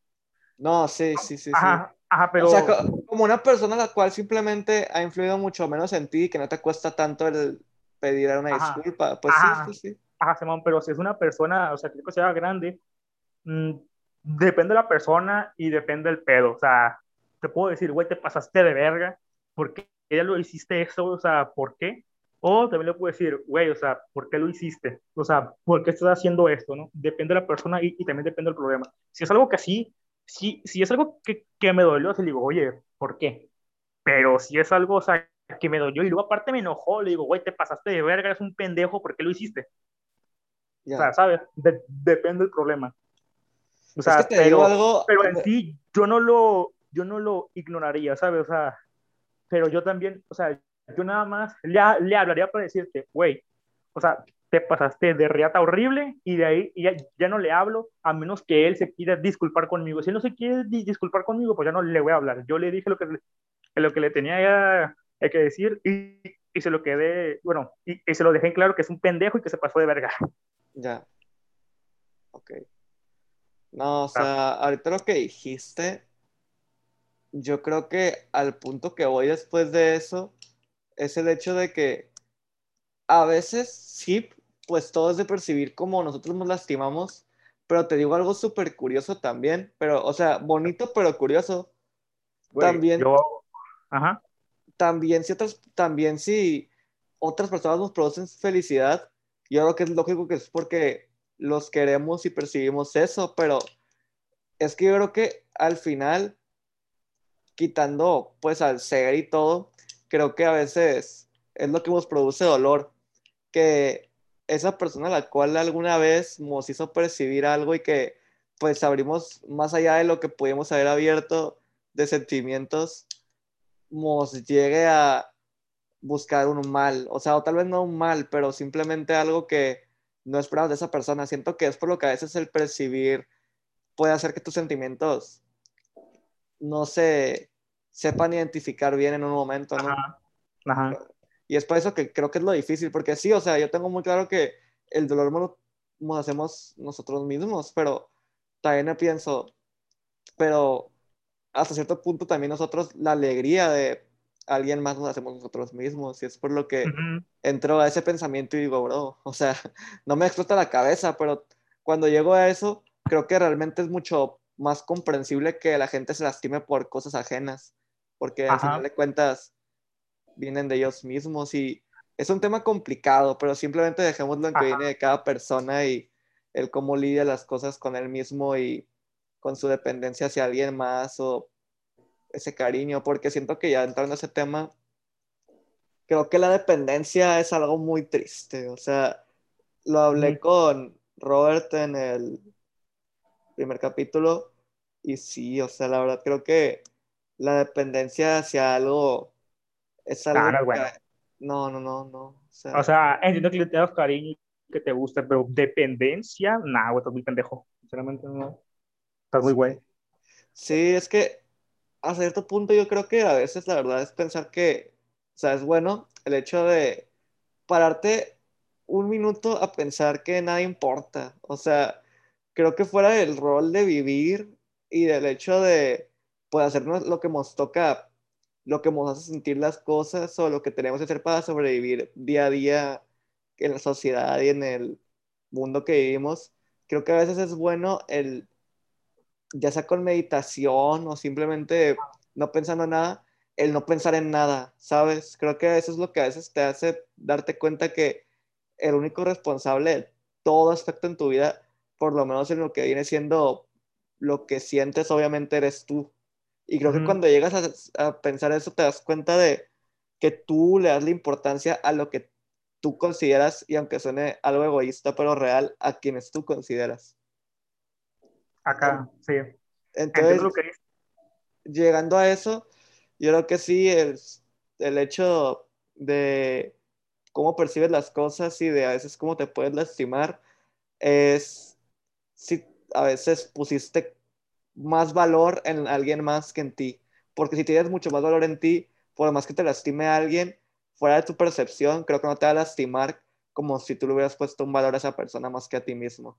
S1: No, sí, sí, sí.
S2: Ajá,
S1: sí.
S2: ajá, pero...
S1: O sea, como una persona la cual simplemente ha influido mucho menos en ti y que no te cuesta tanto el pedir una disculpa, pues sí, sí, sí.
S2: Ajá, Simón, pero si es una persona, o sea, que sea grande, mmm, depende de la persona y depende del pedo. O sea, te puedo decir, güey, te pasaste de verga, porque ella lo hiciste eso? O sea, ¿por qué? O también le puedo decir, güey, o sea, ¿por qué lo hiciste? O sea, ¿por qué estás haciendo esto? ¿no? Depende de la persona y, y también depende del problema. Si es algo que así, si, si es algo que, que me dolió, le digo, oye, ¿por qué? Pero si es algo, o sea, que me dolió y luego aparte me enojó, le digo, güey, te pasaste de verga, eres un pendejo, ¿por qué lo hiciste? O sea, ¿sabes? depende del problema. O sea, es que te digo algo... pero en sí, yo no lo, yo no lo ignoraría, ¿sabes? O sea, pero yo también, o sea, yo nada más le, le hablaría para decirte, güey, o sea, te pasaste de riata horrible y de ahí ya, ya, no le hablo a menos que él se quiera disculpar conmigo. Si él no se quiere disculpar conmigo, pues ya no le voy a hablar. Yo le dije lo que, lo que le tenía que decir y, y, se lo quedé, bueno, y, y, se lo dejé en claro que es un pendejo y que se pasó de verga.
S1: Ya. Ok. No, o sea, ahorita lo que dijiste, yo creo que al punto que voy después de eso es el hecho de que a veces sí, pues todo es de percibir como nosotros nos lastimamos, pero te digo algo súper curioso también, pero, o sea, bonito pero curioso. también,
S2: Ajá.
S1: también si otras, también si otras personas nos producen felicidad, yo creo que es lógico que es porque los queremos y percibimos eso, pero es que yo creo que al final, quitando pues al ser y todo, creo que a veces es lo que nos produce dolor, que esa persona a la cual alguna vez nos hizo percibir algo y que pues abrimos más allá de lo que pudimos haber abierto de sentimientos, nos llegue a buscar un mal, o sea, o tal vez no un mal, pero simplemente algo que no esperabas de esa persona. Siento que es por lo que a veces el percibir puede hacer que tus sentimientos no se sepan identificar bien en un momento, ¿no? Y es por eso que creo que es lo difícil, porque sí, o sea, yo tengo muy claro que el dolor lo, lo hacemos nosotros mismos, pero también pienso, pero hasta cierto punto también nosotros la alegría de alguien más nos hacemos nosotros mismos. Y es por lo que entro a ese pensamiento y digo, bro, o sea, no me explota la cabeza, pero cuando llego a eso, creo que realmente es mucho más comprensible que la gente se lastime por cosas ajenas, porque al final de cuentas vienen de ellos mismos y es un tema complicado, pero simplemente dejémoslo en que viene de cada persona y el cómo lidia las cosas con él mismo y con su dependencia hacia alguien más o ese cariño, porque siento que ya entrando a ese tema, creo que la dependencia es algo muy triste. O sea, lo hablé con Robert en el primer capítulo y sí, o sea, la verdad creo que la dependencia hacia algo es algo... que... No, no, no, no. O sea,
S2: o sea entiendo que le tengas cariño que te gusta, pero dependencia, nah, güey, estás muy pendejo. Sinceramente, no. Estás muy güey.
S1: Sí, es que a cierto punto yo creo que a veces la verdad es pensar que, o sea, es bueno el hecho de pararte un minuto a pensar que nada importa. O sea, creo que fuera del rol de vivir y del hecho de, pues, hacernos lo que nos toca, lo que nos hace sentir las cosas o lo que tenemos que hacer para sobrevivir día a día en la sociedad y en el mundo que vivimos, creo que a veces es bueno el ya sea con meditación o simplemente no pensando en nada, el no pensar en nada, ¿sabes? Creo que eso es lo que a veces te hace darte cuenta que el único responsable de todo aspecto en tu vida, por lo menos en lo que viene siendo lo que sientes, obviamente eres tú. Y creo que cuando llegas a, a, pensar eso, te das cuenta de que tú le das la importancia a lo que tú consideras, y aunque suene algo egoísta, pero real, a quienes tú consideras.
S2: Acá, sí.
S1: Entonces, llegando a eso, yo creo que sí, el, el hecho de cómo percibes las cosas y de a veces cómo te puedes lastimar, es si a veces pusiste más valor en alguien más que en ti. Porque si tienes mucho más valor en ti, por más que te lastime a alguien, fuera de tu percepción, creo que no te va a lastimar como si tú le hubieras puesto un valor a esa persona más que a ti mismo.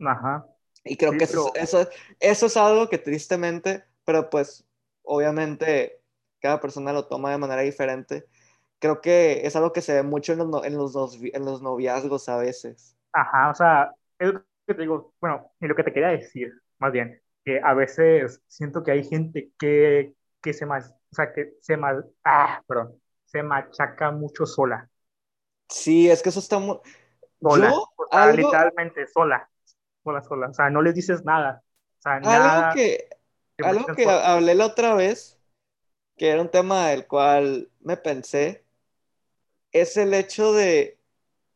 S2: Ajá.
S1: Y creo que eso, eso, es algo que tristemente, pero pues obviamente cada persona lo toma de manera diferente. Creo que es algo que se ve mucho en los, en los, en los noviazgos a veces.
S2: Ajá, o sea, es lo que te digo, bueno, y lo que te quería decir, más bien, que a veces siento que hay gente que, que se más, o sea, que se mal, ah, perdón, se machaca mucho sola.
S1: Sí, es que eso está muy...
S2: Sola, Yo, algo... literalmente sola, sola, sola. O sea, no les dices nada. O sea,
S1: algo que, algo que hablé la otra vez, que era un tema del cual me pensé, es el hecho de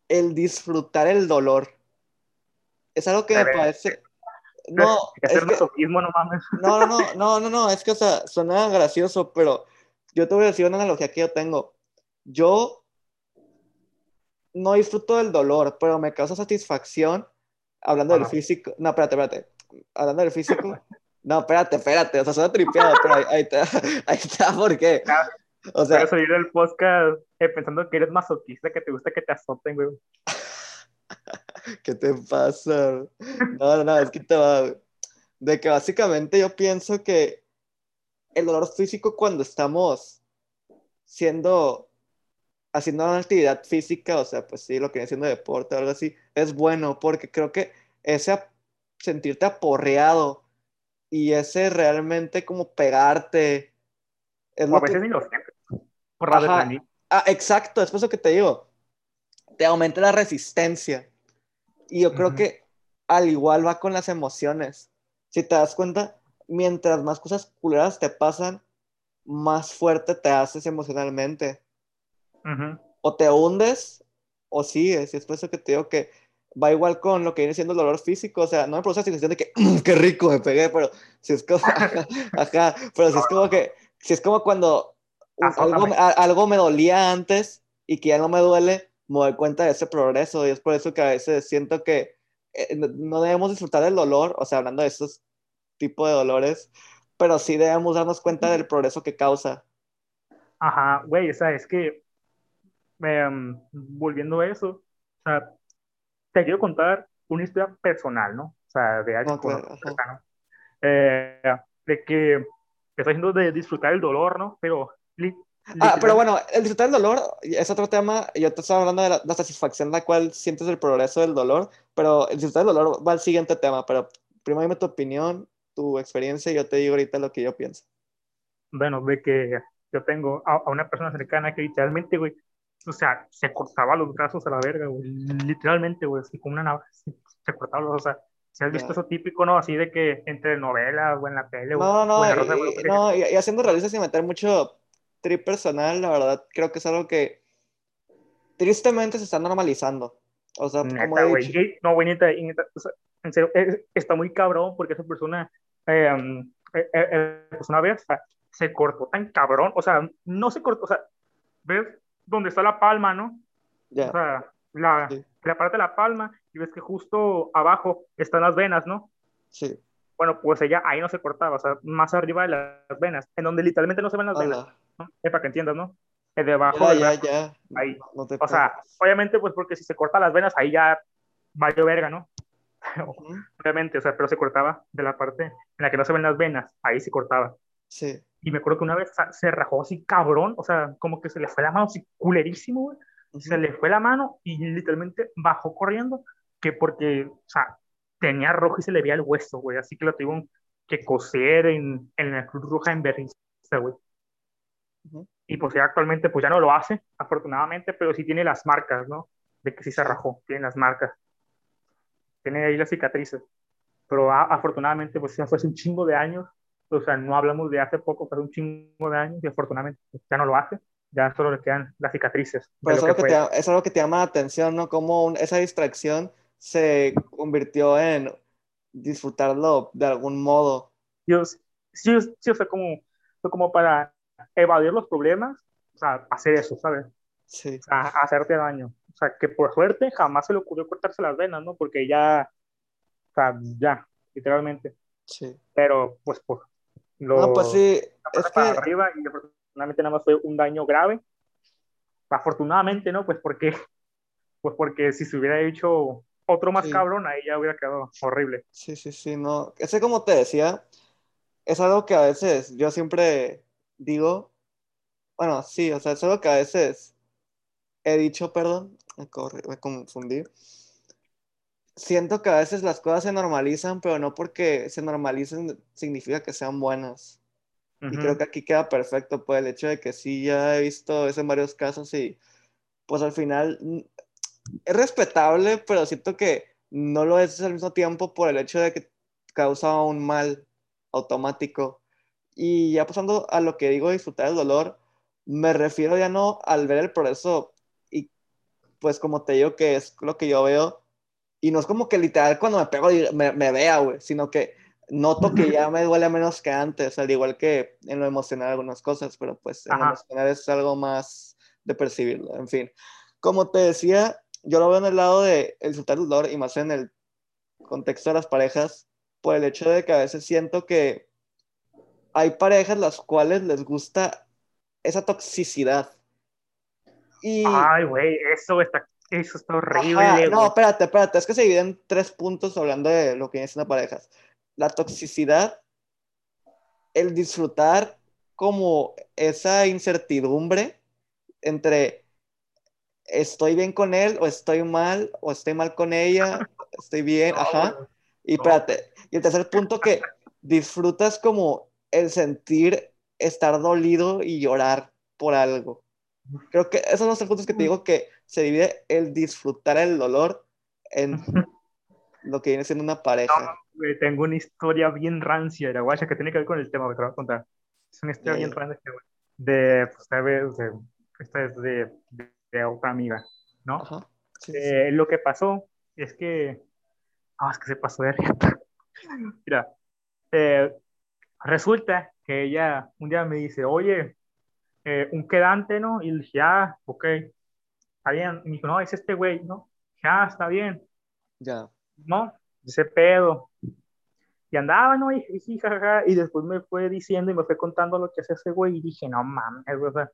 S1: el disfrutar el dolor. Es algo que me parece... No,
S2: es, es que... no mames.
S1: No, no, no, no, no, no, es que, o sea, suena gracioso, pero yo te voy a decir una analogía que yo tengo. Yo no disfruto del dolor, pero me causa satisfacción hablando del físico. No, espérate, espérate. Hablando del físico. No, espérate, espérate. O sea, suena tripeado, pero ahí, ahí, está, ahí está, ¿por qué?
S2: O sea, salir del podcast eh, pensando que eres masoquista, que te gusta que te azoten, güey.
S1: ¿Qué te pasa? No, no, es que te va. De que básicamente yo pienso que el dolor físico cuando estamos siendo, haciendo una actividad física, o sea, pues sí, lo que viene siendo deporte o algo así, es bueno porque creo que ese sentirte aporreado y ese realmente como pegarte.
S2: Es a veces ni lo Por la
S1: Ah, exacto, es por eso que te digo. Te aumenta la resistencia. Y yo creo que al igual va con las emociones. Si te das cuenta, mientras más cosas culeras te pasan, más fuerte te haces emocionalmente. O te hundes o sigues. Y es por eso que te digo que va igual con lo que viene siendo el dolor físico. O sea, no me produce la sensación de que, qué rico me pegué, pero si es como, ajá, pero si es como que, si es como cuando algo, algo, me dolía antes y que ya no me duele, me doy cuenta de ese progreso. Y es por eso que a veces siento que eh, no debemos disfrutar del dolor, o sea, hablando de esos tipo de dolores, pero sí debemos darnos cuenta del progreso que causa.
S2: Ajá, güey, o sea, es que, em, volviendo a eso, o sea, te quiero contar una historia personal, ¿no? O sea, de algo eh, de que estoy haciendo de disfrutar el dolor, ¿no? Pero...
S1: Ah, pero bueno, el disfrutar del dolor es otro tema. Yo te estaba hablando de la, la satisfacción la cual sientes el progreso del dolor, pero el disfrutar del dolor va al siguiente tema. Pero primero dime tu opinión tu experiencia y yo te digo ahorita lo que yo pienso.
S2: Bueno, de que yo tengo a, una persona cercana que literalmente, güey, o sea, se cortaba los brazos a la verga, güey, literalmente, güey, así como una navaja, se cortaba los, o sea, si has visto eso típico, ¿no? Así de que entre novelas o en la tele.
S1: No, no, y, no, y, haciendo realistas sin meter mucho trip personal, la verdad, creo que es algo que tristemente se está normalizando. O sea, como he dicho...
S2: No, güey, neta, en serio, está muy cabrón porque esa persona eh, eh, eh, pues una vez se cortó tan cabrón, o sea, no se cortó, o sea, ves dónde está la palma, ¿no? O sea, la, la parte de la palma y ves que justo abajo están las venas, ¿no?
S1: Sí.
S2: Bueno, pues ella ahí no se cortaba, o sea, más arriba de las venas, en donde literalmente no se ven las venas, ¿no? Es para que entiendas, ¿no? Es debajo.
S1: Ya, ya, ya.
S2: Ahí. o sea, obviamente, pues porque si se corta las venas, ahí ya va a verga, ¿no? obviamente, o sea, pero se cortaba de la parte en la que no se ven las venas, ahí se cortaba.
S1: Sí.
S2: Y me acuerdo que una vez se rajó así cabrón, o sea, como que se le fue la mano así culerísimo, güey. Se le fue la mano y literalmente bajó corriendo, que porque, o sea, tenía rojo y se le veía el hueso, güey. Así que lo tuvieron que coser en, en la Cruz Roja en Berlín, güey. Y pues ya actualmente pues ya no lo hace, afortunadamente, pero sí tiene las marcas, ¿no? De que sí se rajó, tiene las marcas tiene ahí las cicatrices. Pero afortunadamente, pues ya fue hace un chingo de años, o sea, no hablamos de hace poco, fue un chingo de años y afortunadamente pues, ya no lo hace, ya solo le quedan las cicatrices.
S1: Pero es algo, que te, es algo que te llama la atención, ¿no? Cómo esa distracción se convirtió en disfrutarlo de algún modo.
S2: Dios, sí, sí, o sea, como, como para evadir los problemas, o sea, hacer eso, ¿sabes?
S1: Sí.
S2: O sea, hacerte daño. O sea, que por suerte jamás se le ocurrió cortarse las venas, ¿no? Porque ya, o sea, ya, literalmente.
S1: Sí.
S2: Pero, pues, por
S1: lo... No, pues sí, es
S2: para arriba y afortunadamente nada más fue un daño grave. Afortunadamente, ¿no? Pues porque, pues porque si se hubiera hecho otro más cabrón, ahí ya hubiera quedado horrible.
S1: Sí, sí, sí, no. Ese, como te decía, es algo que a veces yo siempre digo, bueno, sí, o sea, es algo que a veces he dicho, perdón, me, me confundí. Siento que a veces las cosas se normalizan, pero no porque se normalicen significa que sean buenas. Y creo que aquí queda perfecto, pues el hecho de que sí, ya he visto eso en varios casos y pues al final mm, es respetable, pero siento que no lo es al mismo tiempo por el hecho de que causa un mal automático. Y ya pasando a lo que digo, disfrutar el dolor, me refiero ya no al ver el progreso y pues como te digo que es lo que yo veo, y no es como que literal cuando me pego me, me vea, güey, sino que noto que ya me duele menos que antes, al igual que en lo emocional algunas cosas, pero pues en lo emocional es algo más de percibirlo, en fin. Como te decía, yo lo veo en el lado de el disfrutar el dolor y más en el contexto de las parejas, por el hecho de que a veces siento que hay parejas las cuales les gusta esa toxicidad.
S2: Y... Ay, güey, eso está, eso está horrible.
S1: no, espérate, espérate, es que se dividen tres puntos hablando de lo que es una parejas la toxicidad, el disfrutar como esa incertidumbre entre estoy bien con él o estoy mal o estoy mal con ella, estoy bien, ajá. Y espérate, y el tercer punto que disfrutas como el sentir estar dolido y llorar por algo. Creo que esos son los puntos que te digo que se divide el disfrutar el dolor en lo que viene siendo una pareja
S2: tengo una historia bien rancia, la guacha, que tiene que ver con el tema que te voy a contar. Es una historia bien rancia de, pues, de, esta es de, de, otra amiga, ¿no? Eh, lo que pasó es que, ah, es que se pasó de Mira, eh, resulta que ella un día me dice, oye, eh, un quedante, ¿no? Y dije, ah, ok, está bien. Y me dijo, no, es este güey, ¿no? Ya, ah, está bien.
S1: Ya.
S2: ¿No? ese pedo. Y andaba, ¿no? Y, y, y después me fue diciendo y me fue contando lo que hace ese güey y dije, no mames, o sea.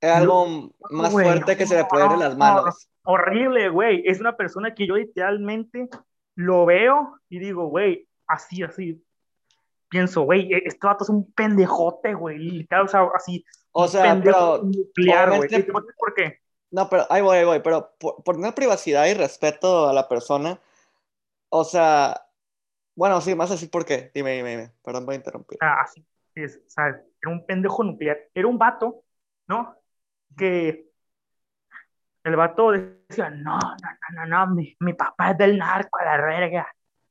S1: Es algo más fuerte que se le puede ir en las manos.
S2: horrible, güey. Es una persona que yo literalmente lo veo y digo, güey, así, así. Pienso, güey, e, este vato es un pendejote, güey. Literal, o sea, así.
S1: O sea, pero.
S2: Nuclear, güey. ¿Por qué?
S1: No, pero ahí voy, ahí voy. Pero por, por tener privacidad y respeto a la persona, o sea, bueno, sí, más así porque, dime, dime, dime, perdón por interrumpir.
S2: Ah, así, es, o sea, era un pendejo nuclear, era un vato, ¿no? Que el vato decía, no, no, no, no, no, mi, mi papá es del narco a la verga,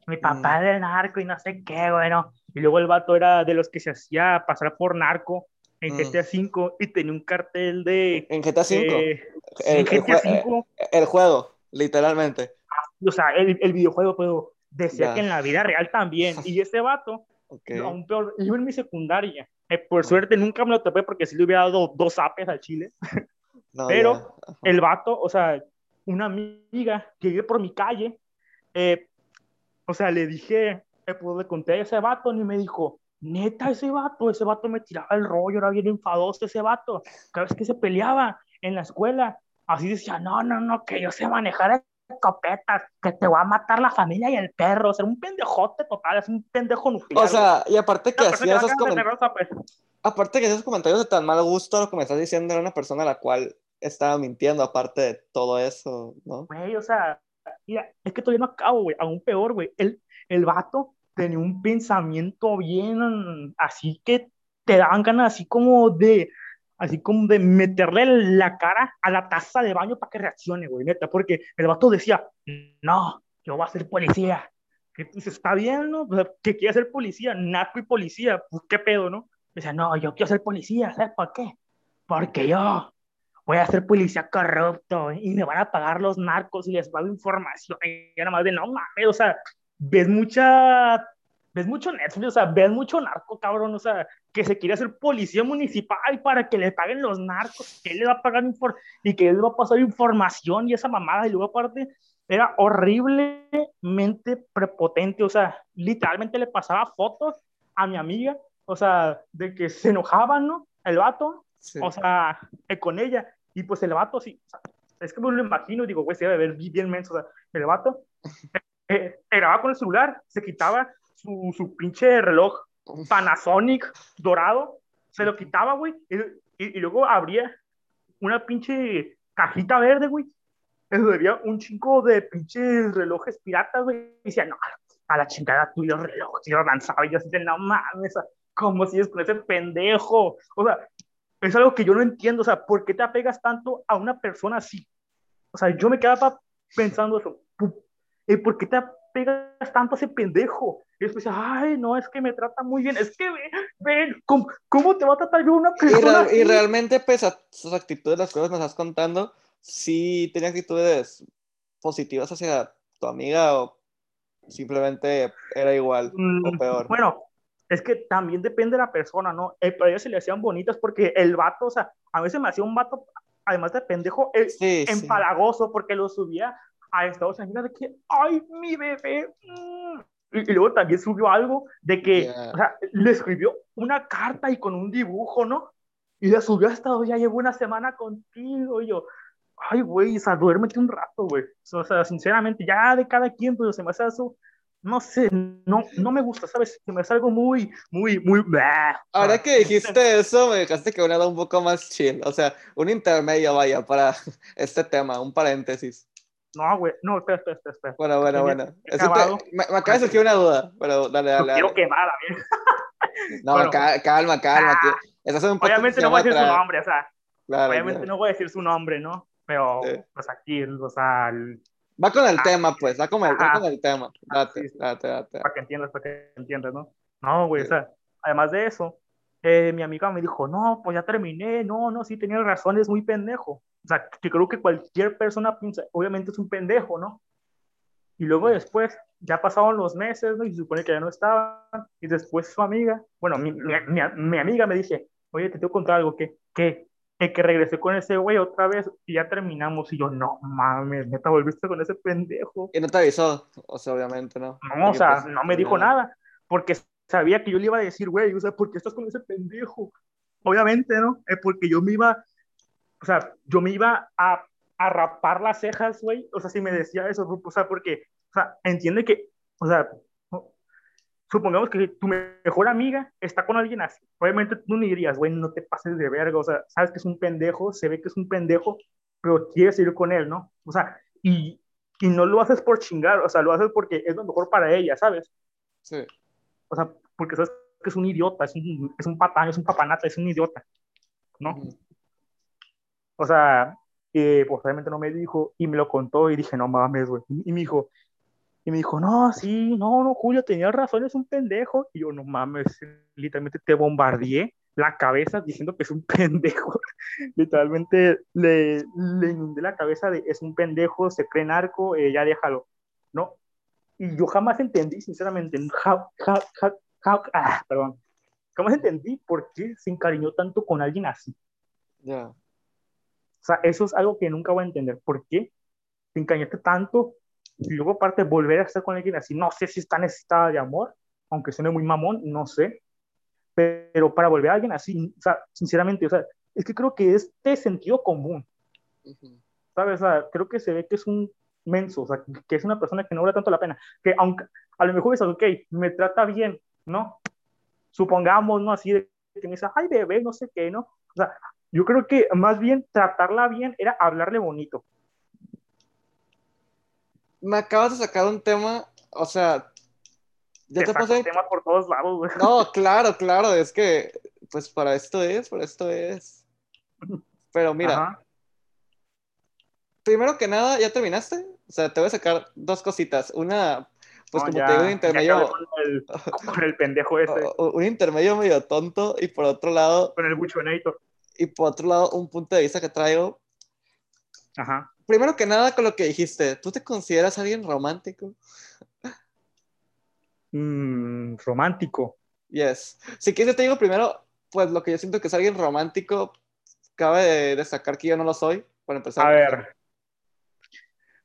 S2: mi papá es del narco y no sé qué, bueno. Y luego el vato era de los que se hacía pasar por narco en GTA V y tenía un cartel de...
S1: ¿En GTA V? en GTA V. el juego, literalmente
S2: o sea, el, el videojuego, pero decía que en la vida real también. Y ese vato, aún peor, yo en mi secundaria, eh, por suerte nunca me lo topé porque si le hubiera dado dos apes al chile. pero el vato, o sea, una amiga que vive por mi calle, eh, o sea, le dije, pues le conté a ese vato y me dijo, neta, ese vato, ese vato me tiraba el rollo, era bien enfadoso ese vato. Cada vez que se peleaba en la escuela, así decía, no, no, no, que yo sé manejar escopetas, que te va a matar la familia y el perro, o sea, un pendejote total, es un pendejo nuclear.
S1: O sea, y aparte que hacía esos comentarios, pues. aparte que esos comentarios de tan mal gusto, lo que me estás diciendo era una persona a la cual estaba mintiendo, aparte de todo eso, ¿no?
S2: Güey, o sea, mira, es que todavía no acabo, güey, aún peor, güey, el, el vato tenía un pensamiento bien, así que te daban ganas así como de así como de meterle la cara a la taza de baño para que reaccione, güey, neta, porque el vato decía, no, yo voy a ser policía. Que dice, está bien, ¿no? Que quiere ser policía, narco y policía, pues qué pedo, ¿no? Dice, no, yo quiero ser policía, ¿sabes por qué? Porque yo voy a ser policía corrupto y me van a pagar los narcos y les dar información. Y nada más de, no mames, o sea, ves mucha ves mucho Netflix, o sea, ves mucho narco, cabrón, o sea, que se quiere hacer policía municipal para que le paguen los narcos, que él le va a pagar y que él le va a pasar información y esa mamada, y luego aparte era horriblemente prepotente, o sea, literalmente le pasaba fotos a mi amiga, o sea, de que se enojaban, ¿no? El vato, o sea, con ella, y pues el vato, sí, es que me lo imagino, digo, güey, se debe ver bien menso, o sea, el vato eh, grababa con el celular, se quitaba su, su pinche reloj Panasonic dorado, se lo quitaba, güey, y, y, luego abría una pinche cajita verde, güey. Eso había un chingo de pinches relojes piratas, güey. Y decía, no, a la chingada tú y los relojes, y los lanzaba. Y yo así de, no mames, ¿Cómo sigues con ese pendejo? O sea, es algo que yo no entiendo. O sea, ¿por qué te apegas tanto a una persona así? O sea, yo me quedaba pensando eso. ¿Y por qué te apegas tanto a ese pendejo? Y después, ay, no, es que me trata muy bien. Es que, ven, ¿cómo, ¿cómo, te va a tratar yo una persona?
S1: Y, y realmente, pese a sus actitudes, las cosas que me estás contando, sí tenía actitudes positivas hacia tu amiga o simplemente era igual o
S2: Mm,
S1: peor.
S2: Bueno, es que también depende de la persona, ¿no? Eh, pero a ellos se le hacían bonitas porque el vato, o sea, a veces me hacía un vato, además de pendejo, eh,
S1: Sí, sí.
S2: empalagoso porque lo subía a Estados Unidos de que, ay, mi bebé. mm". Y, y luego también subió algo de que,
S1: Yeah.
S2: o sea, le escribió una carta y con un dibujo, ¿no? Y la subió hasta hoy, ya llevo una semana contigo. Y yo, ay, güey, o sea, duérmete un rato, güey. O sea, sinceramente, ya de cada quien, pero se me hace eso, no sé, no, no me gusta, ¿sabes? Se me hace algo muy, muy, muy...
S1: Ahora que dijiste eso, me dejaste que una era un poco más chill. O sea, un intermedio, vaya, para este tema, un paréntesis.
S2: No, güey, no, espera, espera, espera. espera.
S1: Bueno, bueno, bueno.
S2: que
S1: Es que te- me, me acaba de surgir una duda, pero dale,
S2: Lo
S1: dale.
S2: quiero
S1: dale.
S2: quemar a mí.
S1: No,
S2: Bueno.
S1: calma, calma.
S2: Ah.
S1: que estás en un podcast
S2: Obviamente
S1: que
S2: no voy a decir su nombre, o sea,
S1: Claro,
S2: obviamente
S1: claro.
S2: no voy a decir su nombre, ¿no? Pero,
S1: Sí.
S2: pues aquí, o sea, el-
S1: Va con el
S2: Ah.
S1: tema, pues, va con el, va
S2: Ajá.
S1: con el tema. Date,
S2: Sí, sí.
S1: date, date.
S2: para que entiendas, para que entiendas, ¿no? No, güey,
S1: Sí.
S2: o sea, además de eso, eh, mi amiga me dijo, no, pues ya terminé, no, no, sí tenías razón, es muy pendejo. O sea, que creo que cualquier persona piensa, obviamente es un pendejo, ¿no? Y luego después, ya pasaron los meses, ¿no? Y se supone que ya no estaban, y después su amiga, bueno, mi, mi, mi, mi amiga me dice, oye, te tengo que contar algo, que, que, que, que regresé con ese güey otra vez y ya terminamos, y yo, no mames, neta, volviste con ese pendejo.
S1: Y no te avisó, o sea, obviamente, ¿no?
S2: No, o sea,
S1: pues,
S2: no me dijo
S1: terminaron.
S2: nada, porque sabía que yo le iba a decir, güey, o sea, ¿por qué estás con ese pendejo? Obviamente, ¿no? Es porque yo me iba, o sea, yo me iba a, a rapar las cejas, güey, o sea, si me decía eso, o sea, porque, o sea, entiende que, o sea, supongamos que tu mejor amiga está con alguien así, obviamente tú ni dirías, güey, no te pases de verga, o sea, sabes que es un pendejo, se ve que es un pendejo, pero quieres ir con él, ¿no? O sea, y, y no lo haces por chingar, o sea, lo haces porque es lo mejor para ella, ¿sabes?
S1: Sí.
S2: O sea, porque sabes que es un idiota, es un, es un patán, es un papanata, es un idiota, ¿no? O sea, eh, pues obviamente no me dijo y me lo contó y dije, no mames, güey. Y me dijo, y me dijo, no, sí, no, no, Julio, tenías razón, es un pendejo. Y yo, no mames, literalmente te bombardeé la cabeza diciendo que es un pendejo. literalmente le, le inundé la cabeza de es un pendejo, se cree narco, eh, ya déjalo, ¿no? Y yo jamás entendí, sinceramente, ja- ja- ja- ja- ah, perdón, jamás entendí por qué se encariñó tanto con alguien así.
S1: Ya.
S2: O sea, eso es algo que nunca voy a entender. ¿Por qué te encariñaste tanto y luego aparte volver a estar con alguien así? No sé si está necesitada de amor, aunque suene muy mamón, no sé. Pero para volver a alguien así, o sea, sinceramente, o sea, es que creo que es de sentido común. ¿sabes? O sea, creo que se ve que es un menso, o sea, que es una persona que no vale tanto la pena. Que aunque a lo mejor es, ok, me trata bien, ¿no? Supongamos, ¿no? Así de que me dice, ay, bebé, no sé qué, ¿no? O sea, yo creo que más bien tratarla bien era hablarle bonito.
S1: Me acabas de sacar un tema, o sea, ya
S2: Te
S1: pasé.
S2: temas por todos lados, güey.
S1: No, claro, claro, es que, pues para esto es, para esto es. Pero mira,
S2: Ajá.
S1: primero que nada, ¿ya terminaste? O sea, te voy a sacar dos cositas. Una, pues
S2: No,
S1: como
S2: ya-
S1: te digo, un intermedio,
S2: con el, con el pendejo
S1: o- un intermedio medio tonto, y por otro lado,
S2: con el buchonator.
S1: y por otro lado, un punto de vista que traigo.
S2: Ajá.
S1: Primero que nada, con lo que dijiste, ¿tú te consideras alguien romántico?
S2: Mm, romántico.
S1: Yes. Si quieres, te digo primero, pues lo que yo siento que es alguien romántico, cabe de destacar que yo no lo soy, para empezar.
S2: A ver,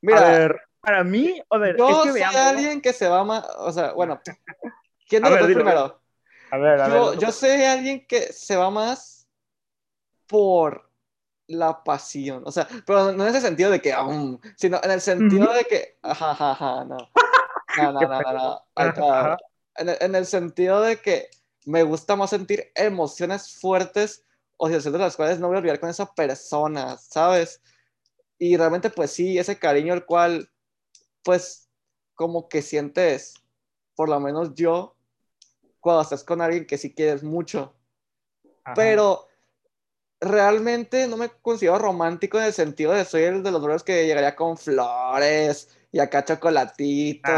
S1: Mira,
S2: a ver, para mí, a ver,
S1: yo
S2: es que
S1: soy
S2: veamos, ¿no?
S1: alguien que se va más, o sea, bueno, ¿quién
S2: A
S1: los
S2: ver,
S1: primero?
S2: A ver, a
S1: Yo,
S2: ver.
S1: yo soy alguien que se va más por la pasión, o sea, pero no en ese sentido de que, um, sino en el sentido de que, ajá, ajá, ajá, no, no, no, no, no, no,
S2: Ajá, ajá.
S1: en, el, en el sentido de que me gusta más sentir emociones fuertes o situaciones de las cuales no voy a olvidar con esa persona, ¿sabes? Y realmente, pues sí, ese cariño el cual, pues, como que sientes, por lo menos yo, cuando estás con alguien que sí quieres mucho. Pero realmente no me considero romántico en el sentido de soy el de los brothers que llegaría con flores y acá chocolatitos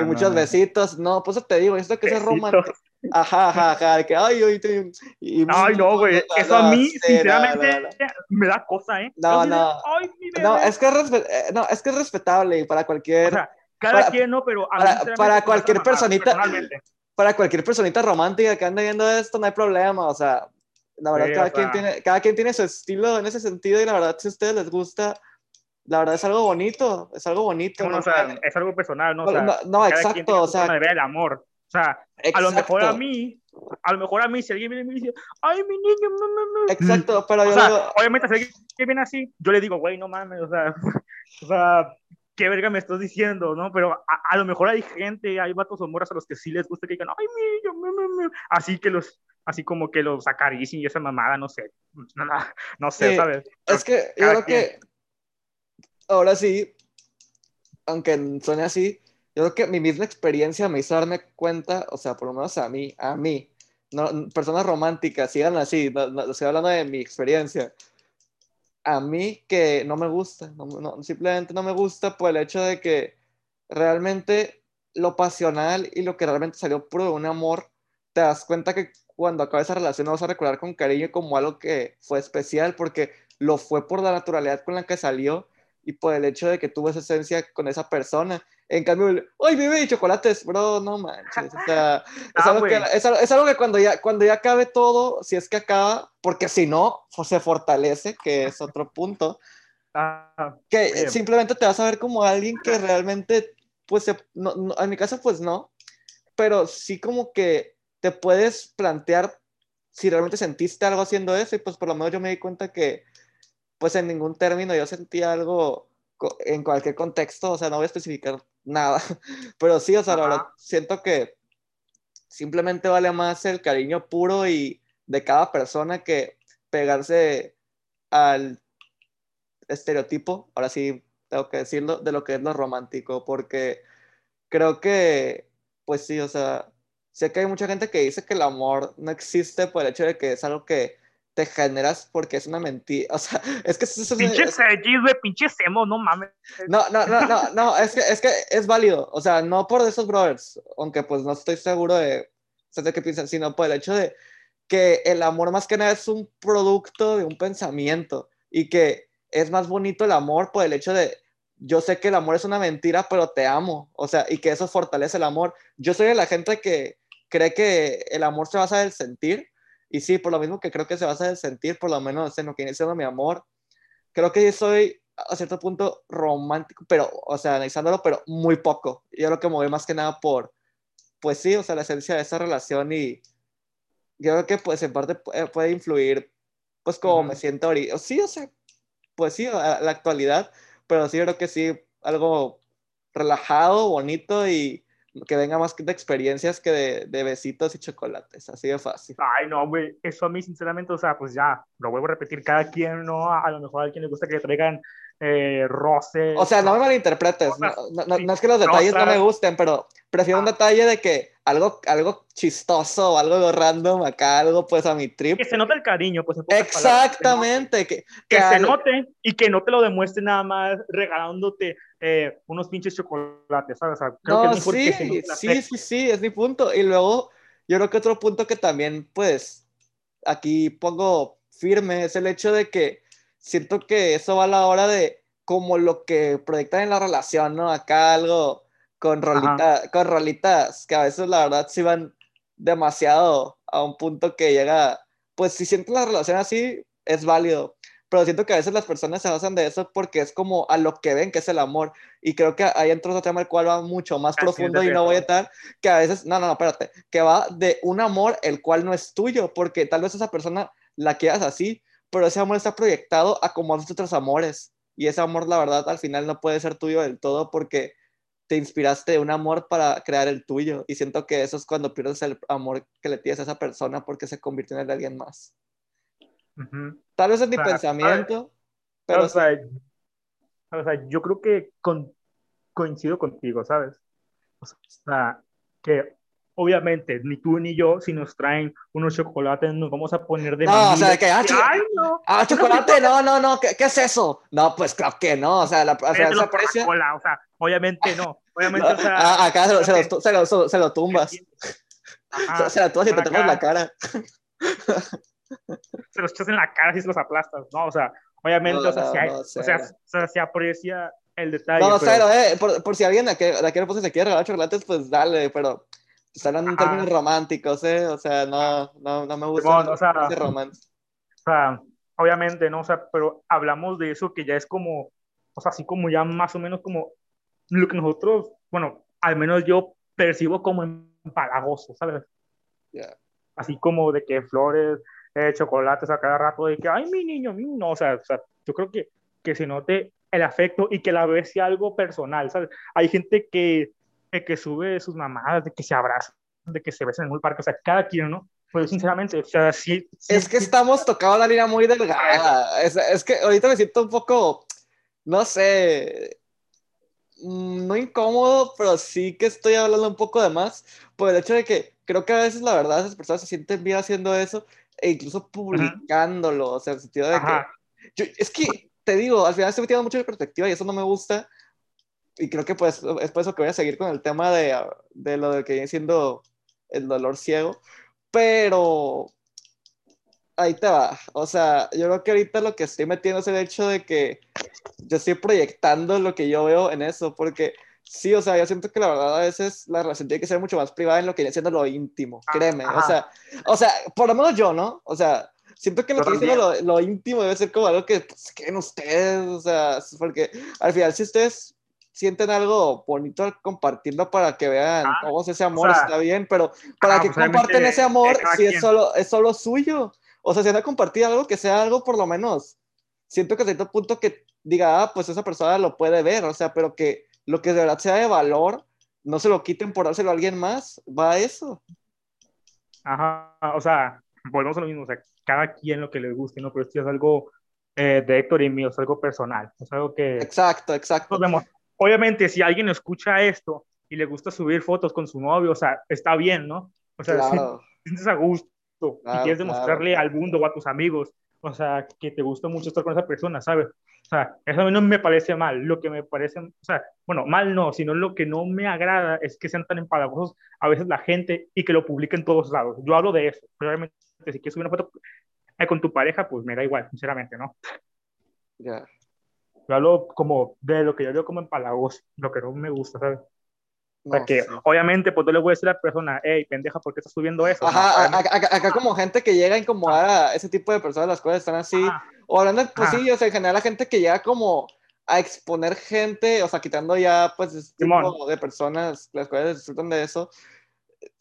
S1: y muchos besitos. No, pues te digo, esto que es romántico. Ajá, ajá, ajá, que ay, ay,
S2: ay no, güey, eso a mí, sinceramente, me da cosa, ¿eh?
S1: No, no, no, es que es, eh, no, es que es respetable para cualquier. O sea,
S2: cada quien, no, pero.
S1: A para, para cualquier personita. Para cualquier personita romántica que ande viendo esto, no hay problema, o sea, la verdad, cada, quien tiene, cada quien tiene su estilo en ese sentido y la verdad, si a ustedes les gusta, la verdad es algo bonito, es algo bonito.
S2: No, o sea, es algo personal, ¿no? O
S1: sea, no, exacto, o sea.
S2: el amor. O sea, a lo mejor a mí, a lo mejor a mí, si alguien viene y me dice, ay, mi niño, mamá,
S1: Exacto, pero
S2: o
S1: yo.
S2: Sea, Obviamente, si alguien viene así, yo le digo, güey, no mames, o sea, o sea, qué verga me estás diciendo, ¿no? Pero a, a lo mejor hay gente, hay vatos o morras a los que sí les gusta que digan, ay, mi niño, así que los, así como que los acaricien y esa mamada, no sé, no, no, no sé, ¿sabes?
S1: Es que yo creo que ahora sí, aunque suene así, yo creo que mi misma experiencia me hizo darme cuenta, o sea, por lo menos a mí, a mí, no, personas románticas, sigan así, no, estoy hablando de mi experiencia, a mí que no me gusta, no, simplemente no me gusta por el hecho de que realmente lo pasional y lo que realmente salió puro de un amor, te das cuenta que cuando acaba esa relación no vas a recordar con cariño como algo que fue especial porque lo fue por la naturalidad con la que salió y por el hecho de que tuvo esa esencia con esa persona. En cambio, ¡ay, bebé chocolates! Bro, no manches. O sea, es, algo que, es, algo que, cuando ya, cuando ya acabe todo, si es que acaba, porque si no, se fortalece, que es otro punto, ah, que simplemente te vas a ver como alguien que realmente, pues, no, en mi caso, pues no, pero sí como que te puedes plantear si realmente sentiste algo haciendo eso y pues por lo menos yo me di cuenta que pues en ningún término yo sentía algo en cualquier contexto, o sea, no voy a especificar nada, pero sí, o sea, la verdad, siento que simplemente vale más el cariño puro y de cada persona que pegarse al estereotipo, ahora sí tengo que decirlo, de lo que es lo romántico, porque creo que, pues sí, o sea, sé que hay mucha gente que dice que el amor no existe por el hecho de que es algo que te generas porque es una mentira. O sea, es que... Es,
S2: pinche es, güey, pinche semo, no mames.
S1: No, no, no, no, no, es que, es que es válido. O sea, no por esos brothers, aunque pues no estoy seguro de, de qué piensan, sino por el hecho de que el amor más que nada es un producto de un pensamiento y que es más bonito el amor por el hecho de yo sé que el amor es una mentira, pero te amo. O sea, y que eso fortalece el amor. Yo soy de la gente que cree que el amor se basa en el sentir y sí, por lo mismo que creo que se basa en sentir, por lo menos en lo que viene siendo mi amor, creo que yo soy a cierto punto romántico, pero, o sea, analizándolo, pero muy poco. Yo lo que me voy más que nada por, pues sí, o sea, la esencia de esa relación y yo creo que pues en parte puede influir, pues como me siento ahorita. Sí, o sea, pues sí, a la actualidad, pero sí creo que sí, algo relajado, bonito y que venga más de experiencias que de, de, besitos y chocolates, así de fácil.
S2: Ay, no, güey, eso a mí sinceramente, o sea, pues ya, lo vuelvo a repetir, cada quien, ¿no? A, lo mejor a alguien le gusta que le traigan eh.
S1: O sea, no me malinterpretes, no, no, no, es que los detalles no, me gusten, pero prefiero un ah. detalle de que algo, algo chistoso o algo random acá, algo pues a mi trip.
S2: Que se note el cariño, pues.
S1: Exactamente.
S2: que, que, se note y que no te lo demuestre nada más regalándote eh, unos pinches chocolates, ¿sabes?
S1: creo que sí, sí, sí, sí, es mi punto. Y luego, yo creo que otro punto que también, pues, aquí pongo firme es el hecho de que siento que eso va a la hora de como lo que proyectan en la relación, ¿no? Acá algo con, rolita, con rolitas que a veces la verdad sí van demasiado a un punto que llega, pues si sientes la relación así, es válido pero siento que a veces las personas se basan de eso porque es como a lo que ven que es el amor. Y creo que ahí entra otro tema el cual va mucho más profundo y no voy a estar, que a veces, no, no, no, espérate, que va de un amor el cual no es tuyo, porque tal vez esa persona la quieras así, pero ese amor está proyectado a como otros amores. Y ese amor, la verdad, al final no puede ser tuyo del todo porque te inspiraste de un amor para crear el tuyo. Y siento que eso es cuando pierdes el amor que le tienes a esa persona porque se convirtió en el de alguien más. Tal vez es mi pensamiento, pero...
S2: O sea, o sea, yo creo que con, coincido contigo, ¿sabes? O sea, que obviamente, ni tú ni yo, si nos traen unos chocolates, nos vamos a poner de
S1: No, o sea, que, ah, no. ah chocolate, no, no, no, ¿Qué, ¿qué, es eso? No, pues claro que no, o sea, la, o sea, esa
S2: aprecia... o sea, obviamente no, obviamente, o sea...
S1: Ah, acá se lo, se, lo, se, lo, se lo, tumbas. se lo tumbas y te tomas la cara.
S2: se los echas en la cara y se los aplastas, ¿no? O sea, obviamente, o, sea, si hay, o, sea, o sea, se aprecia el detalle.
S1: No, pero... eh, por, por, si alguien de aquí, de aquí no se quiere regalar chocolates, pues dale, pero están en términos románticos, ¿eh? O sea, no, no, no me gusta
S2: o sea, ese romance. O sea, obviamente, ¿no? O sea, pero hablamos de eso que ya es como, o sea, así como ya más o menos como lo que nosotros, bueno, al menos yo percibo como empalagoso, ¿sabes? Así como de que flores, eh, chocolates a cada rato, de que, ay, mi niño, mi no, o sea, o sea yo creo que, que se note el afecto y que la vez sea algo personal, ¿sabes? Hay gente que, que sube sus mamadas, de que se abrazan, de que se besan en un parque, o sea, cada quien, ¿no? Pues sinceramente, o sea, sí.
S1: es que estamos tocando la línea muy delgada. Es, es, que ahorita me siento un poco, no sé, mm, no incómodo, pero sí que estoy hablando un poco de más por el hecho de que creo que a veces la verdad esas personas se sienten bien haciendo eso e incluso publicándolo, o sea, en el sentido de que... es que te digo, al final estoy metiendo mucho de perspectiva y eso no me gusta. Y creo que pues es por eso que voy a seguir con el tema de, de lo de que viene siendo el dolor ciego. Pero ahí te va. O sea, yo creo que ahorita lo que estoy metiendo es el hecho de que yo estoy proyectando lo que yo veo en eso. Porque sí, o sea, yo siento que la verdad a veces la relación tiene que ser mucho más privada en lo que viene siendo lo íntimo. Créeme. O sea, o sea, por lo menos yo, ¿no? O sea, Siento que lo que dicen lo, lo, íntimo debe ser como algo que pues, creen ustedes, o sea, porque al final si ustedes sienten algo bonito al compartirlo para que vean ah, cómo es ese amor, está bien, pero para que pues, comparten ese amor si es solo, es solo suyo. O sea, si van a compartir algo que sea algo por lo menos, siento que a cierto punto que diga, ah, pues esa persona lo puede ver, o sea, pero que lo que de verdad sea de valor, no se lo quiten por dárselo a alguien más, va a eso.
S2: Ajá, o sea, volvemos a lo mismo, o sea, cada quien lo que le guste, ¿no? Pero esto es algo eh, de Héctor y mío, es algo personal, es algo que...
S1: Exacto, exacto.
S2: Vemos. Obviamente, si alguien escucha esto y le gusta subir fotos con su novio, o sea, está bien, ¿no? O sea, si sientes a gusto y quieres demostrarle al mundo o a tus amigos, o sea, que te gusta mucho estar con esa persona, ¿sabes? O sea, eso a mí no me parece mal. Lo que me parece, o sea, bueno, mal no, sino lo que no me agrada es que sean tan empalagosos a veces la gente y que lo publiquen en todos lados. Yo hablo de eso. Probablemente si quieres subir una foto con tu pareja, pues me da igual, sinceramente, ¿no?
S1: Ya.
S2: Yo hablo como de lo que yo veo como empalagoso, lo que no me gusta, ¿sabes? o sea, que obviamente, pues no le voy a decir a la persona, hey, pendeja, ¿por qué estás subiendo eso?
S1: Ajá, acá, como gente que llega a incomodar a ese tipo de personas, las cuales están así. O hablando, pues sí, o sea, en general la gente que llega como a exponer gente, o sea, quitando ya, pues, ese tipo de personas, las cuales disfrutan de eso,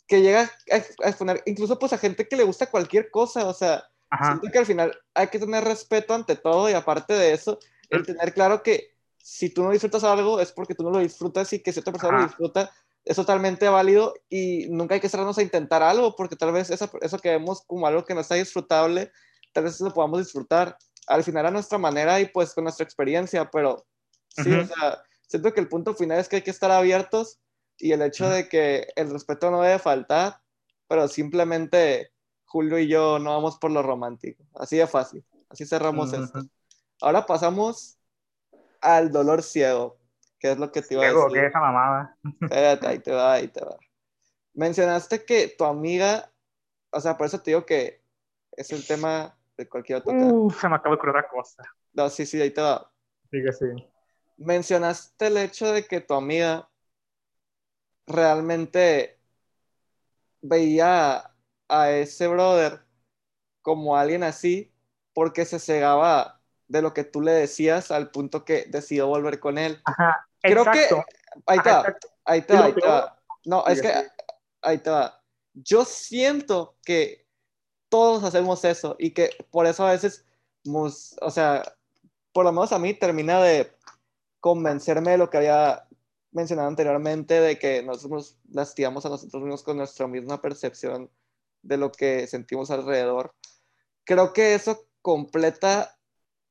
S1: que llega a, exponer incluso pues a gente que le gusta cualquier cosa, o sea, siento que al final hay que tener respeto ante todo y aparte de eso, el tener claro que si tú no disfrutas algo es porque tú no lo disfrutas y que si otra persona lo disfruta es totalmente válido y nunca hay que cerrarnos a intentar algo porque tal vez eso, eso que vemos como algo que no está disfrutable, tal vez lo podamos disfrutar al final a nuestra manera y pues con nuestra experiencia, pero sí, o sea, siento que el punto final es que hay que estar abiertos y el hecho de que el respeto no debe faltar, pero simplemente Julio y yo no vamos por lo romántico. Así de fácil. Así cerramos esto. Ahora pasamos al dolor ciego, que es lo que te iba a decir.
S2: ¿Qué esa mamada?
S1: Espérate, ahí te va, ahí te va. Mencionaste que tu amiga, o sea, por eso te digo que es el tema de cualquier otro
S2: Uf, se me acaba de otra cosa.
S1: No, sí, sí, ahí te va.
S2: Sí, que sí.
S1: Mencionaste el hecho de que tu amiga realmente veía a ese brother como alguien así porque se cegaba de lo que tú le decías al punto que decidió volver con él.
S2: Ajá,
S1: Creo que ahí está, ahí está, ahí está. No, es que ahí está. Yo siento que todos hacemos eso y que por eso a veces, o sea, por lo menos a mí termina de convencerme de lo que había mencionado anteriormente de que nosotros lastimamos a nosotros mismos con nuestra misma percepción de lo que sentimos alrededor. Creo que eso completa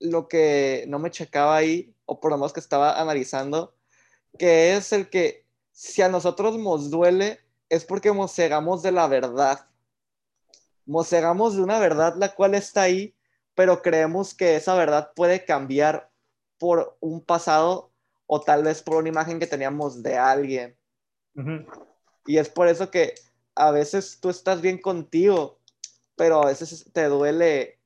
S1: lo que no me checaba ahí, o por lo menos que estaba analizando, que es el que si a nosotros nos duele es porque mosegamos de la verdad. Mosegamos de una verdad la cual está ahí, pero creemos que esa verdad puede cambiar por un pasado o tal vez por una imagen que teníamos de alguien. Y es por eso que a veces tú estás bien contigo, pero a veces te duele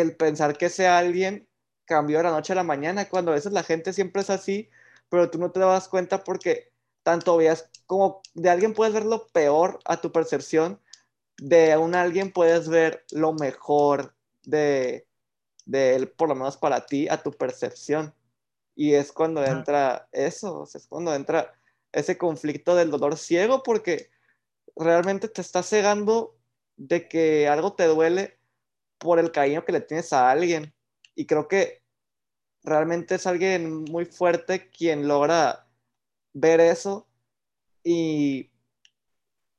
S1: el pensar que ese alguien cambió de la noche a la mañana, cuando a veces la gente siempre es así, pero tú no te das cuenta porque tanto veas como de alguien puedes ver lo peor a tu percepción, de un alguien puedes ver lo mejor de, de él, por lo menos para ti, a tu percepción. Y es cuando entra eso, es cuando entra ese conflicto del dolor ciego, porque realmente te está cegando de que algo te duele por el cariño que le tienes a alguien. Y creo que realmente es alguien muy fuerte quien logra ver eso y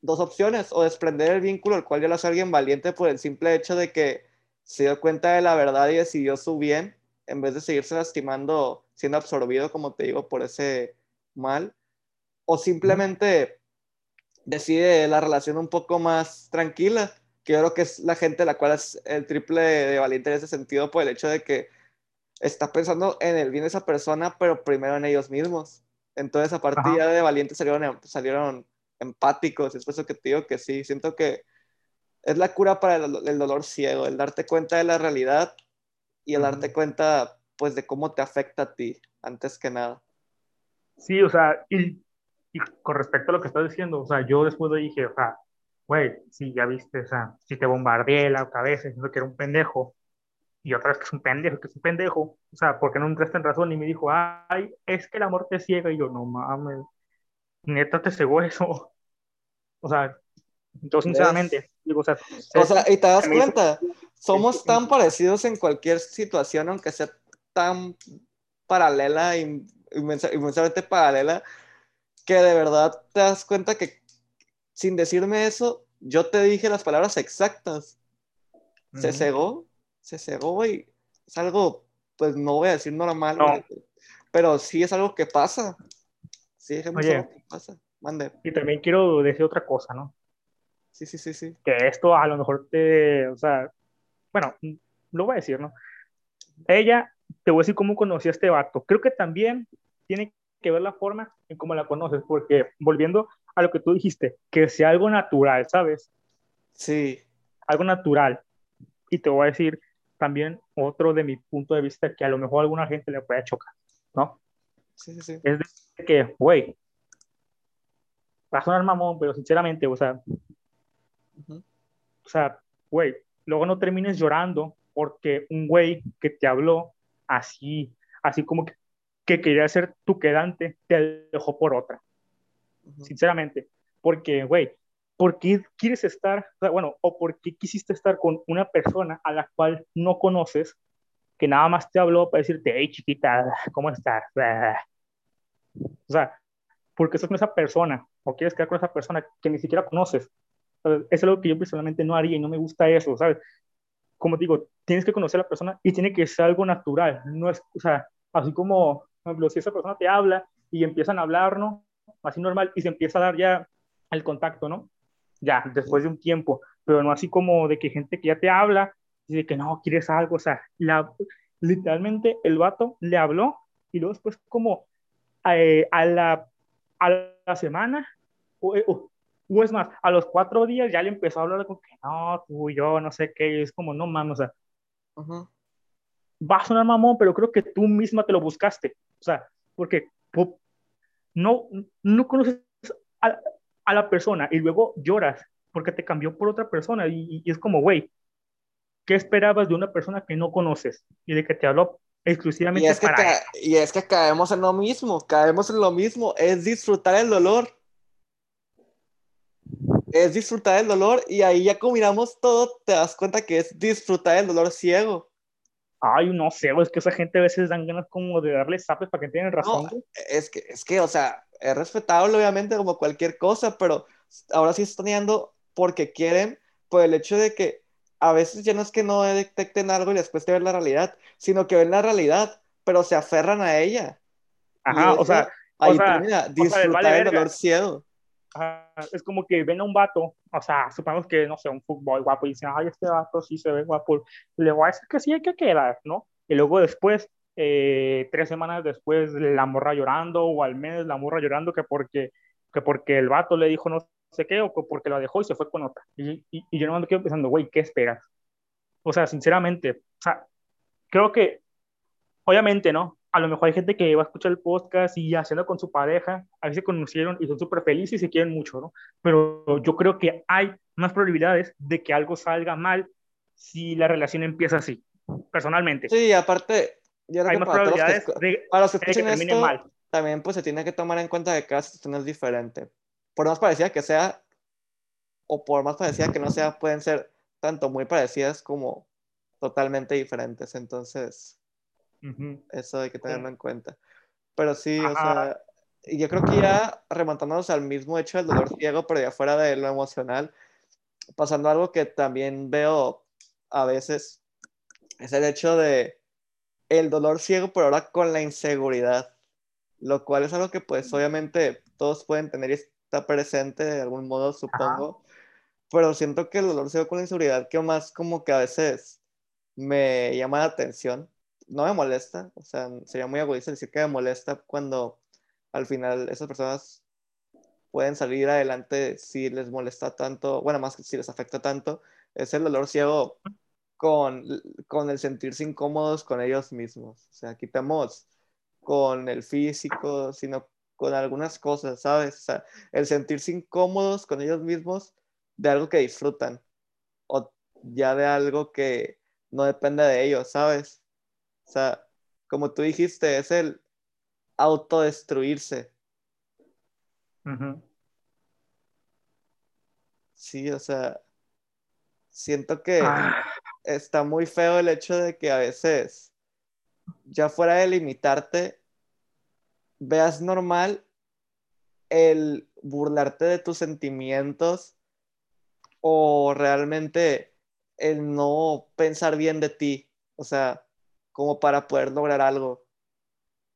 S1: dos opciones, o desprender el vínculo, el cual ya lo hace alguien valiente por el simple hecho de que se dio cuenta de la verdad y decidió su bien, en vez de seguirse lastimando, siendo absorbido, como te digo, por ese mal, o simplemente decide la relación un poco más tranquila, que yo creo que es la gente la cual es el triple de valiente en ese sentido por el hecho de que está pensando en el bien de esa persona, pero primero en ellos mismos. Entonces, a partir de valientes salieron, em, salieron empáticos, es por eso que te digo que sí, siento que es la cura para el, dolor ciego, el darte cuenta de la realidad y el darte cuenta, pues, de cómo te afecta a ti, antes que nada.
S2: Sí, o sea, y y con respecto a lo que estás diciendo, o sea, yo después dije, o sea, güey, si ya viste, o sea, si te bombardeé la cabeza diciendo que era un pendejo, y otra vez que es un pendejo, que es un pendejo, o sea, ¿por qué no entraste en razón? Y me dijo, ay, es que el amor te ciega, y yo, no mames, neta te cegó eso. O sea, yo sinceramente, digo, o sea,
S1: o sea, y te das cuenta, somos tan parecidos en cualquier situación, aunque sea tan paralela, inmensamente paralela, que de verdad te das cuenta que sin decirme eso, yo te dije las palabras exactas. Se cegó, se cegó y es algo, pues no voy a decir normal, pero sí es algo que pasa. Sí, es algo que pasa. Mande.
S2: Y también quiero decir otra cosa, ¿no?
S1: Sí, sí, sí, sí.
S2: Que esto a lo mejor te, o sea, bueno, lo voy a decir, ¿no? Ella, te voy a decir cómo conocí a este vato. Creo que también tiene que ver la forma en cómo la conoces, porque volviendo a lo que tú dijiste, que sea algo natural, ¿sabes?
S1: Sí.
S2: Algo natural. Y te voy a decir también otro de mi punto de vista que a lo mejor a alguna gente le puede chocar, ¿no?
S1: Sí, sí, sí.
S2: Es de que, güey, va a sonar mamón, pero sinceramente, o sea, o sea, güey, luego no termines llorando porque un güey que te habló así, así como que que quería ser tu quedante, te dejó por otra. Sinceramente. Porque, güey, ¿por qué quieres estar, bueno, o por qué quisiste estar con una persona a la cual no conoces, que nada más te habló para decirte, hey, chiquita, ¿cómo estás? O sea, porque estás con esa persona, o quieres quedar con esa persona que ni siquiera conoces. Eso es algo que yo personalmente no haría y no me gusta eso, ¿sabes? Como digo, tienes que conocer a la persona y tiene que ser algo natural, no es, o sea, así como por ejemplo, si esa persona te habla y empiezan a hablar, ¿no? Así normal, y se empieza a dar ya el contacto, ¿no? Ya, después de un tiempo, pero no así como de que gente que ya te habla y de que no, quieres algo, o sea, la, literalmente el vato le habló y luego después como eh, a, la, a la semana, o, o, es más, a los cuatro días ya le empezó a hablar con que no, tú yo, no sé qué, es como, no mames, o sea, va a sonar mamón, pero creo que tú misma te lo buscaste. O sea, porque no, no conoces a, a la persona y luego lloras porque te cambió por otra persona y, es como, güey, ¿qué esperabas de una persona que no conoces y de que te habló exclusivamente
S1: y es que
S2: para
S1: Y es que caemos en lo mismo, caemos en lo mismo, es disfrutar el dolor. Es disfrutar el dolor y ahí ya combinamos todo, te das cuenta que es disfrutar el dolor ciego.
S2: Ay, no sé, es que esa gente a veces dan ganas como de darle zapes para que tengan razón.
S1: es que, es que, o sea, es respetable obviamente como cualquier cosa, pero ahora sí están yendo porque quieren, por el hecho de que a veces ya no es que no detecten algo y después te ven la realidad, sino que ven la realidad, pero se aferran a ella.
S2: Ajá, o sea,
S1: ahí o sea, termina, disfrutar el dolor ciego.
S2: es como que ven a un vato, o sea, supongamos que, no sé, un fútbol guapo y dicen, ay, este vato sí se ve guapo, le voy a decir que sí hay que quedar, ¿no? Y luego después, eh, tres semanas después, la morra llorando, o al mes la morra llorando que porque, que porque el vato le dijo no sé qué, o porque la dejó y se fue con otra. Y, y, y yo no me quedo pensando, güey, ¿qué esperas? O sea, sinceramente, o sea, creo que, obviamente, ¿no? A lo mejor hay gente que va a escuchar el podcast y haciendo con su pareja, a veces se conocieron y son súper felices y se quieren mucho, ¿no? Pero yo creo que hay más probabilidades de que algo salga mal si la relación empieza así, personalmente.
S1: Sí, aparte, yo creo hay que más para probabilidades de, para los que, escuchen esto, mal. también pues se tiene que tomar en cuenta que cada situación es diferente. Por más parecida que sea, o por más parecida que no sea, pueden ser tanto muy parecidas como totalmente diferentes. Entonces, eso hay que tenerlo en cuenta. Pero sí, o sea, yo creo que ya remontándonos al mismo hecho del dolor ciego, pero ya fuera de lo emocional, pasando algo que también veo a veces, es el hecho de el dolor ciego, pero ahora con la inseguridad, lo cual es algo que pues obviamente todos pueden tener y está presente de algún modo, supongo, pero siento que el dolor ciego con la inseguridad que más como que a veces me llama la atención no me molesta, o sea, sería muy egoísta decir que me molesta cuando al final esas personas pueden salir adelante si les molesta tanto, bueno, más que si les afecta tanto, es el dolor ciego con, con el sentirse incómodos con ellos mismos. O sea, quitamos con el físico, sino con algunas cosas, ¿sabes? O sea, el sentirse incómodos con ellos mismos de algo que disfrutan o ya de algo que no depende de ellos, ¿sabes? O sea, como tú dijiste, es el autodestruirse. Sí, o sea, siento que ah. está muy feo el hecho de que a veces, ya fuera de limitarte, veas normal el burlarte de tus sentimientos o realmente el no pensar bien de ti. O sea, como para poder lograr algo?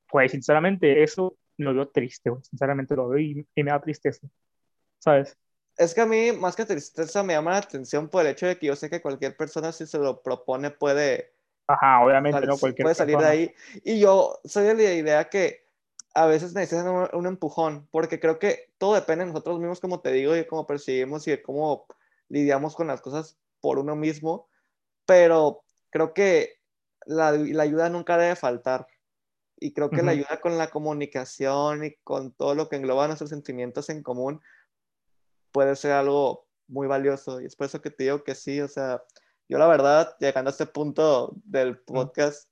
S2: Pues sinceramente eso lo veo triste, sinceramente lo veo y, me da tristeza, ¿sabes?
S1: Es que a mí, más que tristeza, me llama la atención por el hecho de que yo sé que cualquier persona, si se lo propone, puede.
S2: Ajá, obviamente, ¿no? Cualquier
S1: puede salir de ahí. Y yo soy de la idea que a veces necesitan un, un, empujón, porque creo que todo depende de nosotros mismos, como te digo, y cómo percibimos y de cómo lidiamos con las cosas por uno mismo. Pero creo que la, ayuda nunca debe faltar. Y creo que la ayuda con la comunicación y con todo lo que engloba nuestros sentimientos en común puede ser algo muy valioso. Y es por eso que te digo que sí, o sea, yo la verdad, llegando a este punto del podcast,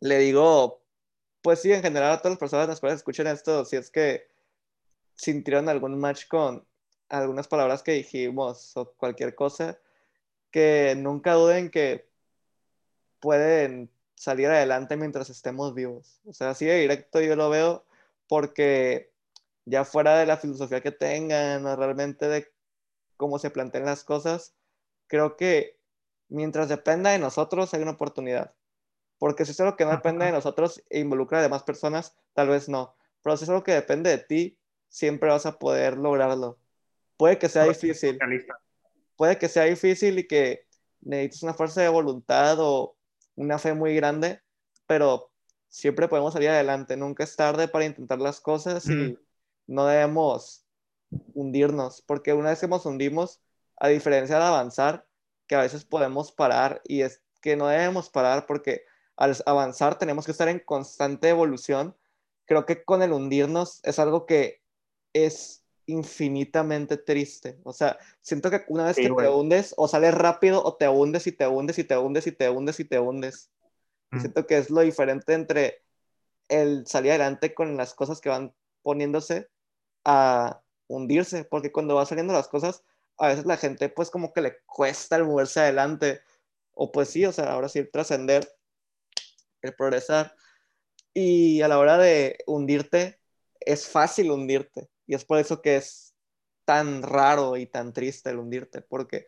S1: le digo, pues sí, en general a todas las personas las cuales escuchen esto, si es que sintieron algún match con algunas palabras que dijimos o cualquier cosa, que nunca duden que pueden salir adelante mientras estemos vivos. O sea, así de directo yo lo veo porque ya fuera de la filosofía que tengan o realmente de cómo se planteen las cosas, creo que mientras dependa de nosotros hay una oportunidad. Porque si es algo que no depende de nosotros e involucra a demás personas, tal vez no. Pero si es algo que depende de ti, siempre vas a poder lograrlo. Puede que sea difícil. Puede que sea difícil y que necesites una fuerza de voluntad o una fe muy grande, pero siempre podemos salir adelante. Nunca es tarde para intentar las cosas y no debemos hundirnos, porque una vez que nos hundimos, a diferencia de avanzar, que a veces podemos parar y es que no debemos parar porque al avanzar tenemos que estar en constante evolución. Creo que con el hundirnos es algo que es infinitamente triste. O sea, siento que una vez que te hundes, o sales rápido, o te hundes y te hundes y te hundes y te hundes y te hundes. Y siento que es lo diferente entre el salir adelante con las cosas que van poniéndose a hundirse, porque cuando van saliendo las cosas, a veces la gente pues como que le cuesta el moverse adelante, o pues sí, o sea, ahora sí trascender, el progresar. Y a la hora de hundirte, es fácil hundirte y es por eso que es tan raro y tan triste el hundirte, porque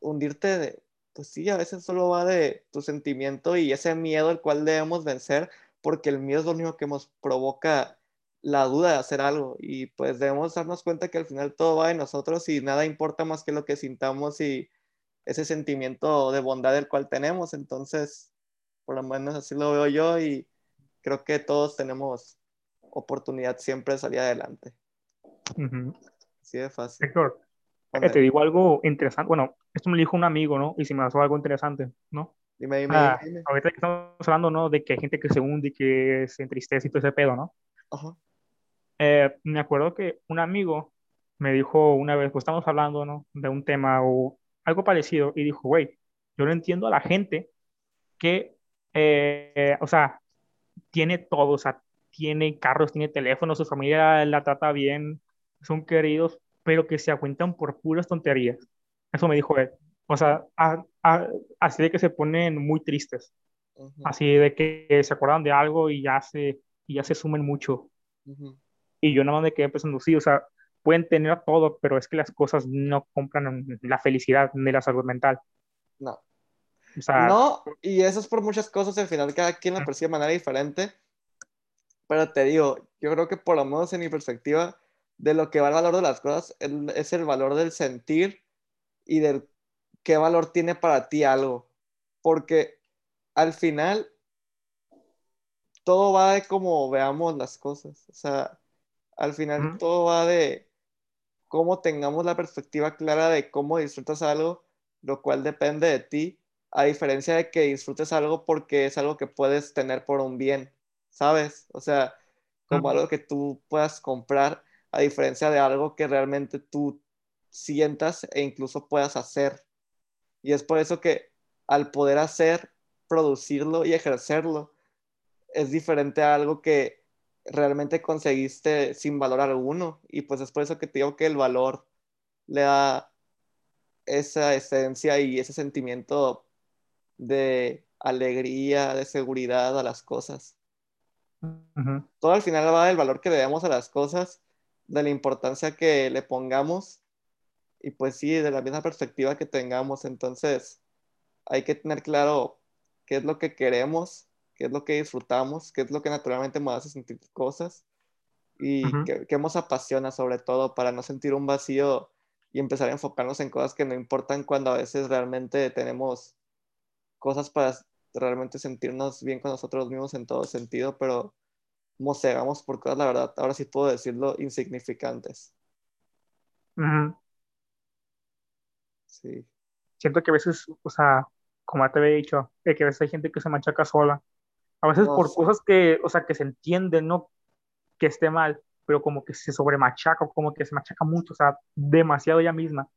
S1: hundirte, de, pues sí, a veces solo va de tu sentimiento y ese miedo el cual debemos vencer, porque el miedo es lo único que nos provoca la duda de hacer algo y pues debemos darnos cuenta que al final todo va de nosotros y nada importa más que lo que sintamos y ese sentimiento de bondad del cual tenemos. Entonces, por lo menos así lo veo yo y creo que todos tenemos oportunidad siempre de salir adelante. Sí, de fácil.
S2: Héctor, eh, te digo algo interesante. Bueno, esto me lo dijo un amigo, ¿no? Y si me pasó algo interesante, ¿no?
S1: Dime, dime, ah, dime.
S2: Ahorita que estamos hablando, ¿no? De que hay gente que se hunde y que se entristece y todo ese pedo, ¿no?
S1: Ajá.
S2: Eh, me acuerdo que un amigo me dijo una vez, pues estamos hablando, ¿no? De un tema o algo parecido y dijo, güey, yo no entiendo a la gente que, eh, o sea, tiene todo, o sea, tiene carros, tiene teléfonos, su familia la trata bien, son queridos, pero que se aguantan por puras tonterías. Eso me dijo él. O sea, así de que se ponen muy tristes. Así de que se acuerdan de algo y ya se, y ya se sumen mucho. Y yo nada más me quedé pensando, sí, o sea, pueden tener todo, pero es que las cosas no compran la felicidad ni la salud mental.
S1: No. O sea, no, y eso es por muchas cosas, al final cada quien lo percibe de manera diferente. Pero te digo, yo creo que por lo menos en mi perspectiva, de lo que va el valor de las cosas es el valor del sentir y del qué valor tiene para ti algo. Porque al final todo va de cómo veamos las cosas. O sea, al final todo va de cómo tengamos la perspectiva clara de cómo disfrutas algo, lo cual depende de ti, a diferencia de que disfrutes algo porque es algo que puedes tener por un bien, ¿sabes? O sea, como algo que tú puedas comprar, a diferencia de algo que realmente tú sientas e incluso puedas hacer. Y es por eso que al poder hacer, producirlo y ejercerlo, es diferente a algo que realmente conseguiste sin valor alguno. Y pues es por eso que te digo que el valor le da esa esencia y ese sentimiento de alegría, de seguridad a las cosas. Todo al final va del valor que le damos a las cosas, de la importancia que le pongamos y pues sí, de la misma perspectiva que tengamos. Entonces, hay que tener claro qué es lo que queremos qué es lo que disfrutamos, qué es lo que naturalmente nos hace sentir cosas y qué, nos apasiona sobre todo para no sentir un vacío y empezar a enfocarnos en cosas que no importan cuando a veces realmente tenemos cosas para realmente sentirnos bien con nosotros mismos en todo sentido, pero mosegamos por cosas, la verdad, ahora sí puedo decirlo, insignificantes. Sí.
S2: Siento que a veces, o sea, como te había dicho, que a veces hay gente que se machaca sola a veces por cosas que, o sea, que se entienden, ¿no? Que esté mal, pero como que se sobremachaca, como que se machaca mucho, o sea, demasiado ella misma.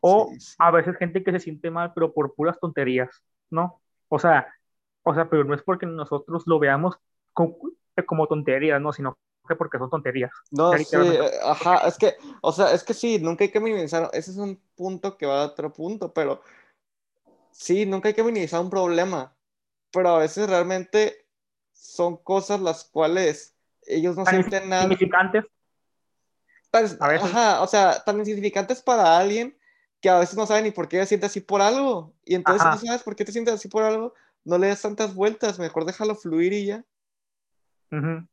S2: O a veces gente que se siente mal, pero por puras tonterías, ¿no? O sea, o sea, pero no es porque nosotros lo veamos como, como tonterías, ¿no? Sino que porque son tonterías.
S1: No, sí, ajá, es que, o sea, es que sí, nunca hay que minimizar, ese es un punto que va a otro punto, pero sí, nunca hay que minimizar un problema pero a veces realmente son cosas las cuales ellos no sienten nada.
S2: Insignificantes.
S1: Ajá, o sea, tan insignificantes para alguien que a veces no sabe ni por qué se siente así por algo. Y entonces, si no sabes por qué te sientes así por algo, no le das tantas vueltas, mejor déjalo fluir y ya.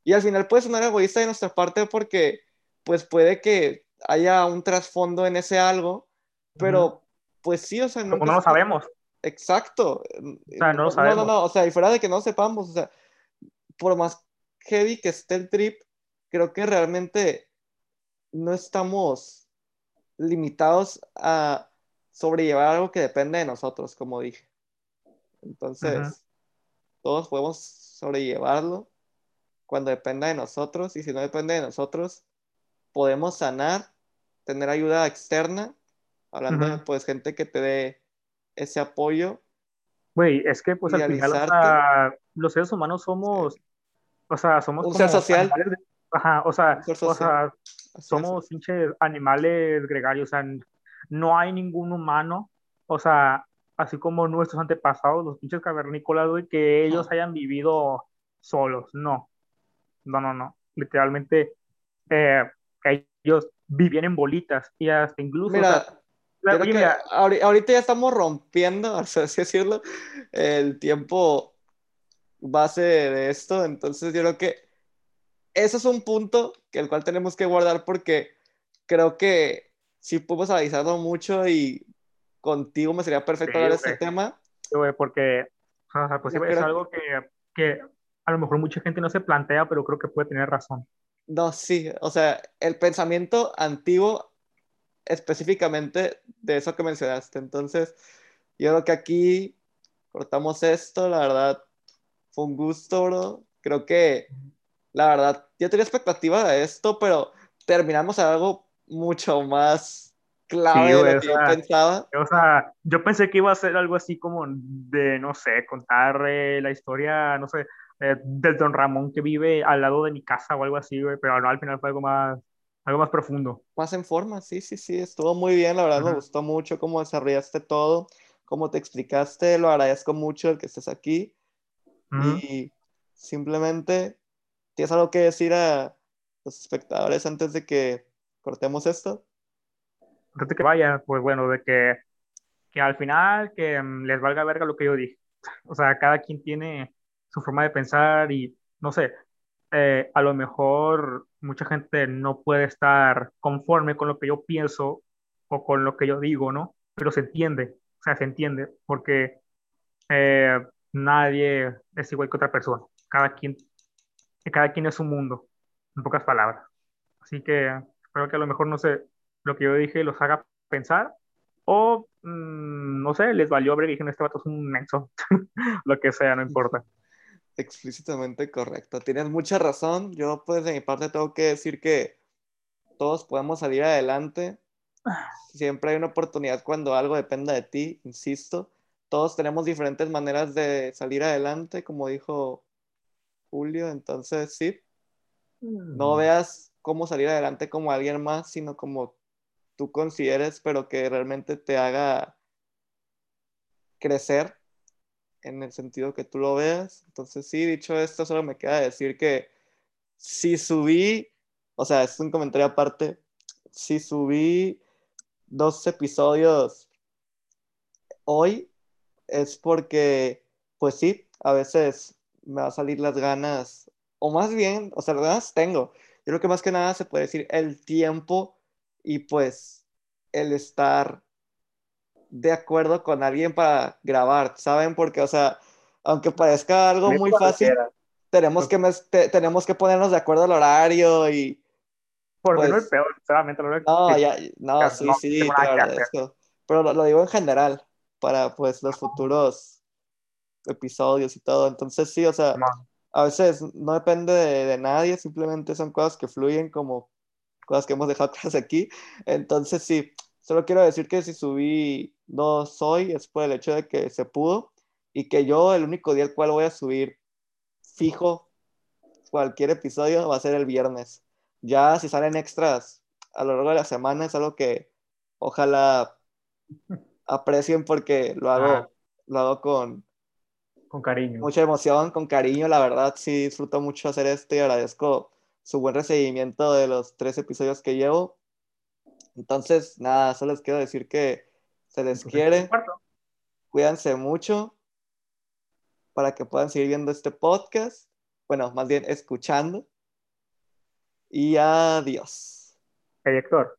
S1: Y al final puede sonar egoísta de nuestra parte porque, pues puede que haya un trasfondo en ese algo, pero pues sí, o sea,
S2: no lo sabemos.
S1: Exacto.
S2: O sea, no lo sabemos.
S1: No, no, no, o sea, y fuera de que no sepamos, o sea, por más heavy que esté el trip, creo que realmente no estamos limitados a sobrellevar algo que depende de nosotros, como dije. Entonces, todos podemos sobrellevarlo cuando dependa de nosotros y si no depende de nosotros, podemos sanar, tener ayuda externa, hablando de pues gente que te dé ese apoyo.
S2: Güey, es que pues al final los seres humanos somos, o sea, somos
S1: un ser social.
S2: Ajá, o sea, o sea somos pinches animales gregarios, o sea, no hay ningún humano, o sea, así como nuestros antepasados, los pinches cavernícolas, güey, que ellos hayan vivido solos, no, no, no, no, literalmente eh, ellos vivían en bolitas y hasta incluso
S1: ahorita ya estamos rompiendo, así decirlo, el tiempo base de esto, entonces yo creo que eso es un punto que el cual tenemos que guardar porque creo que sí podemos analizarlo mucho y contigo me sería perfecto hablar de este tema.
S2: porque pues es algo que, que a lo mejor mucha gente no se plantea, pero creo que puede tener razón.
S1: No, sí, o sea, el pensamiento antiguo específicamente de eso que mencionaste. Entonces, yo creo que aquí cortamos esto, la verdad, fue un gusto, bro. Creo que, la verdad, yo tenía expectativa de esto, pero terminamos algo mucho más clave de lo que yo pensaba.
S2: O sea, yo pensé que iba a ser algo así como de, no sé, contar eh, la historia, no sé, eh, del Don Ramón que vive al lado de mi casa o algo así, pero no, al final fue algo más, algo más profundo.
S1: Más en forma, sí, sí, sí, estuvo muy bien, la verdad me gustó mucho cómo desarrollaste todo, cómo te explicaste, lo agradezco mucho el que estés aquí. Y simplemente, ¿tienes algo que decir a los espectadores antes de que cortemos esto?
S2: Antes de que vaya, pues bueno, de que, que al final que mm, les valga verga lo que yo dije. O sea, cada quien tiene su forma de pensar y no sé, eh, a lo mejor mucha gente no puede estar conforme con lo que yo pienso o con lo que yo digo, ¿no? Pero se entiende, o sea, se entiende, porque eh, nadie es igual que otra persona. Cada quien, cada quien es un mundo, en pocas palabras. Así que espero que a lo mejor, no sé, lo que yo dije los haga pensar o, mm, no sé, les valió ver y dijeron, este vato es un menso, lo que sea, no importa
S1: explícitamente correcto. Tienes mucha razón. Yo, pues, de mi parte, tengo que decir que todos podemos salir adelante. Siempre hay una oportunidad cuando algo dependa de ti, insisto. Todos tenemos diferentes maneras de salir adelante, como dijo Julio. Entonces, sí, no mm. veas cómo salir adelante como alguien más, sino como tú consideres, pero que realmente te haga crecer en el sentido que tú lo veas. Entonces, sí, dicho esto, solo me queda decir que si subí, o sea, es un comentario aparte, si subí dos episodios hoy, es porque, pues sí, a veces me va a salir las ganas, o más bien, o sea, las ganas tengo. Yo creo que más que nada se puede decir el tiempo y pues el estar de acuerdo con alguien para grabar, ¿saben? Porque, o sea, aunque parezca algo muy fácil, tenemos que, tenemos que ponernos de acuerdo al horario y...
S2: Por pues, no es peor, sinceramente.
S1: no, ya, no, sí, sí, te agradezco. Pero lo, digo en general, para, pues, los futuros episodios y todo. Entonces, sí, o sea, a veces no depende de, de nadie, simplemente son cosas que fluyen como cosas que hemos dejado atrás aquí. Entonces, sí, Solo quiero decir que si subí no soy es por el hecho de que se pudo y que yo el único día al cual voy a subir fijo cualquier episodio va a ser el viernes. Ya si salen extras a lo largo de la semana es algo que ojalá aprecien porque lo hago, ah. lo hago con,
S2: con cariño.
S1: Mucha emoción, con cariño, la verdad sí disfruto mucho hacer esto y agradezco su buen recibimiento de los tres episodios que llevo. Entonces, nada, solo les quiero decir que se les quiere. Cuídense mucho para que puedan seguir viendo este podcast. Bueno, más bien escuchando. Y adiós.
S2: Hey, Héctor.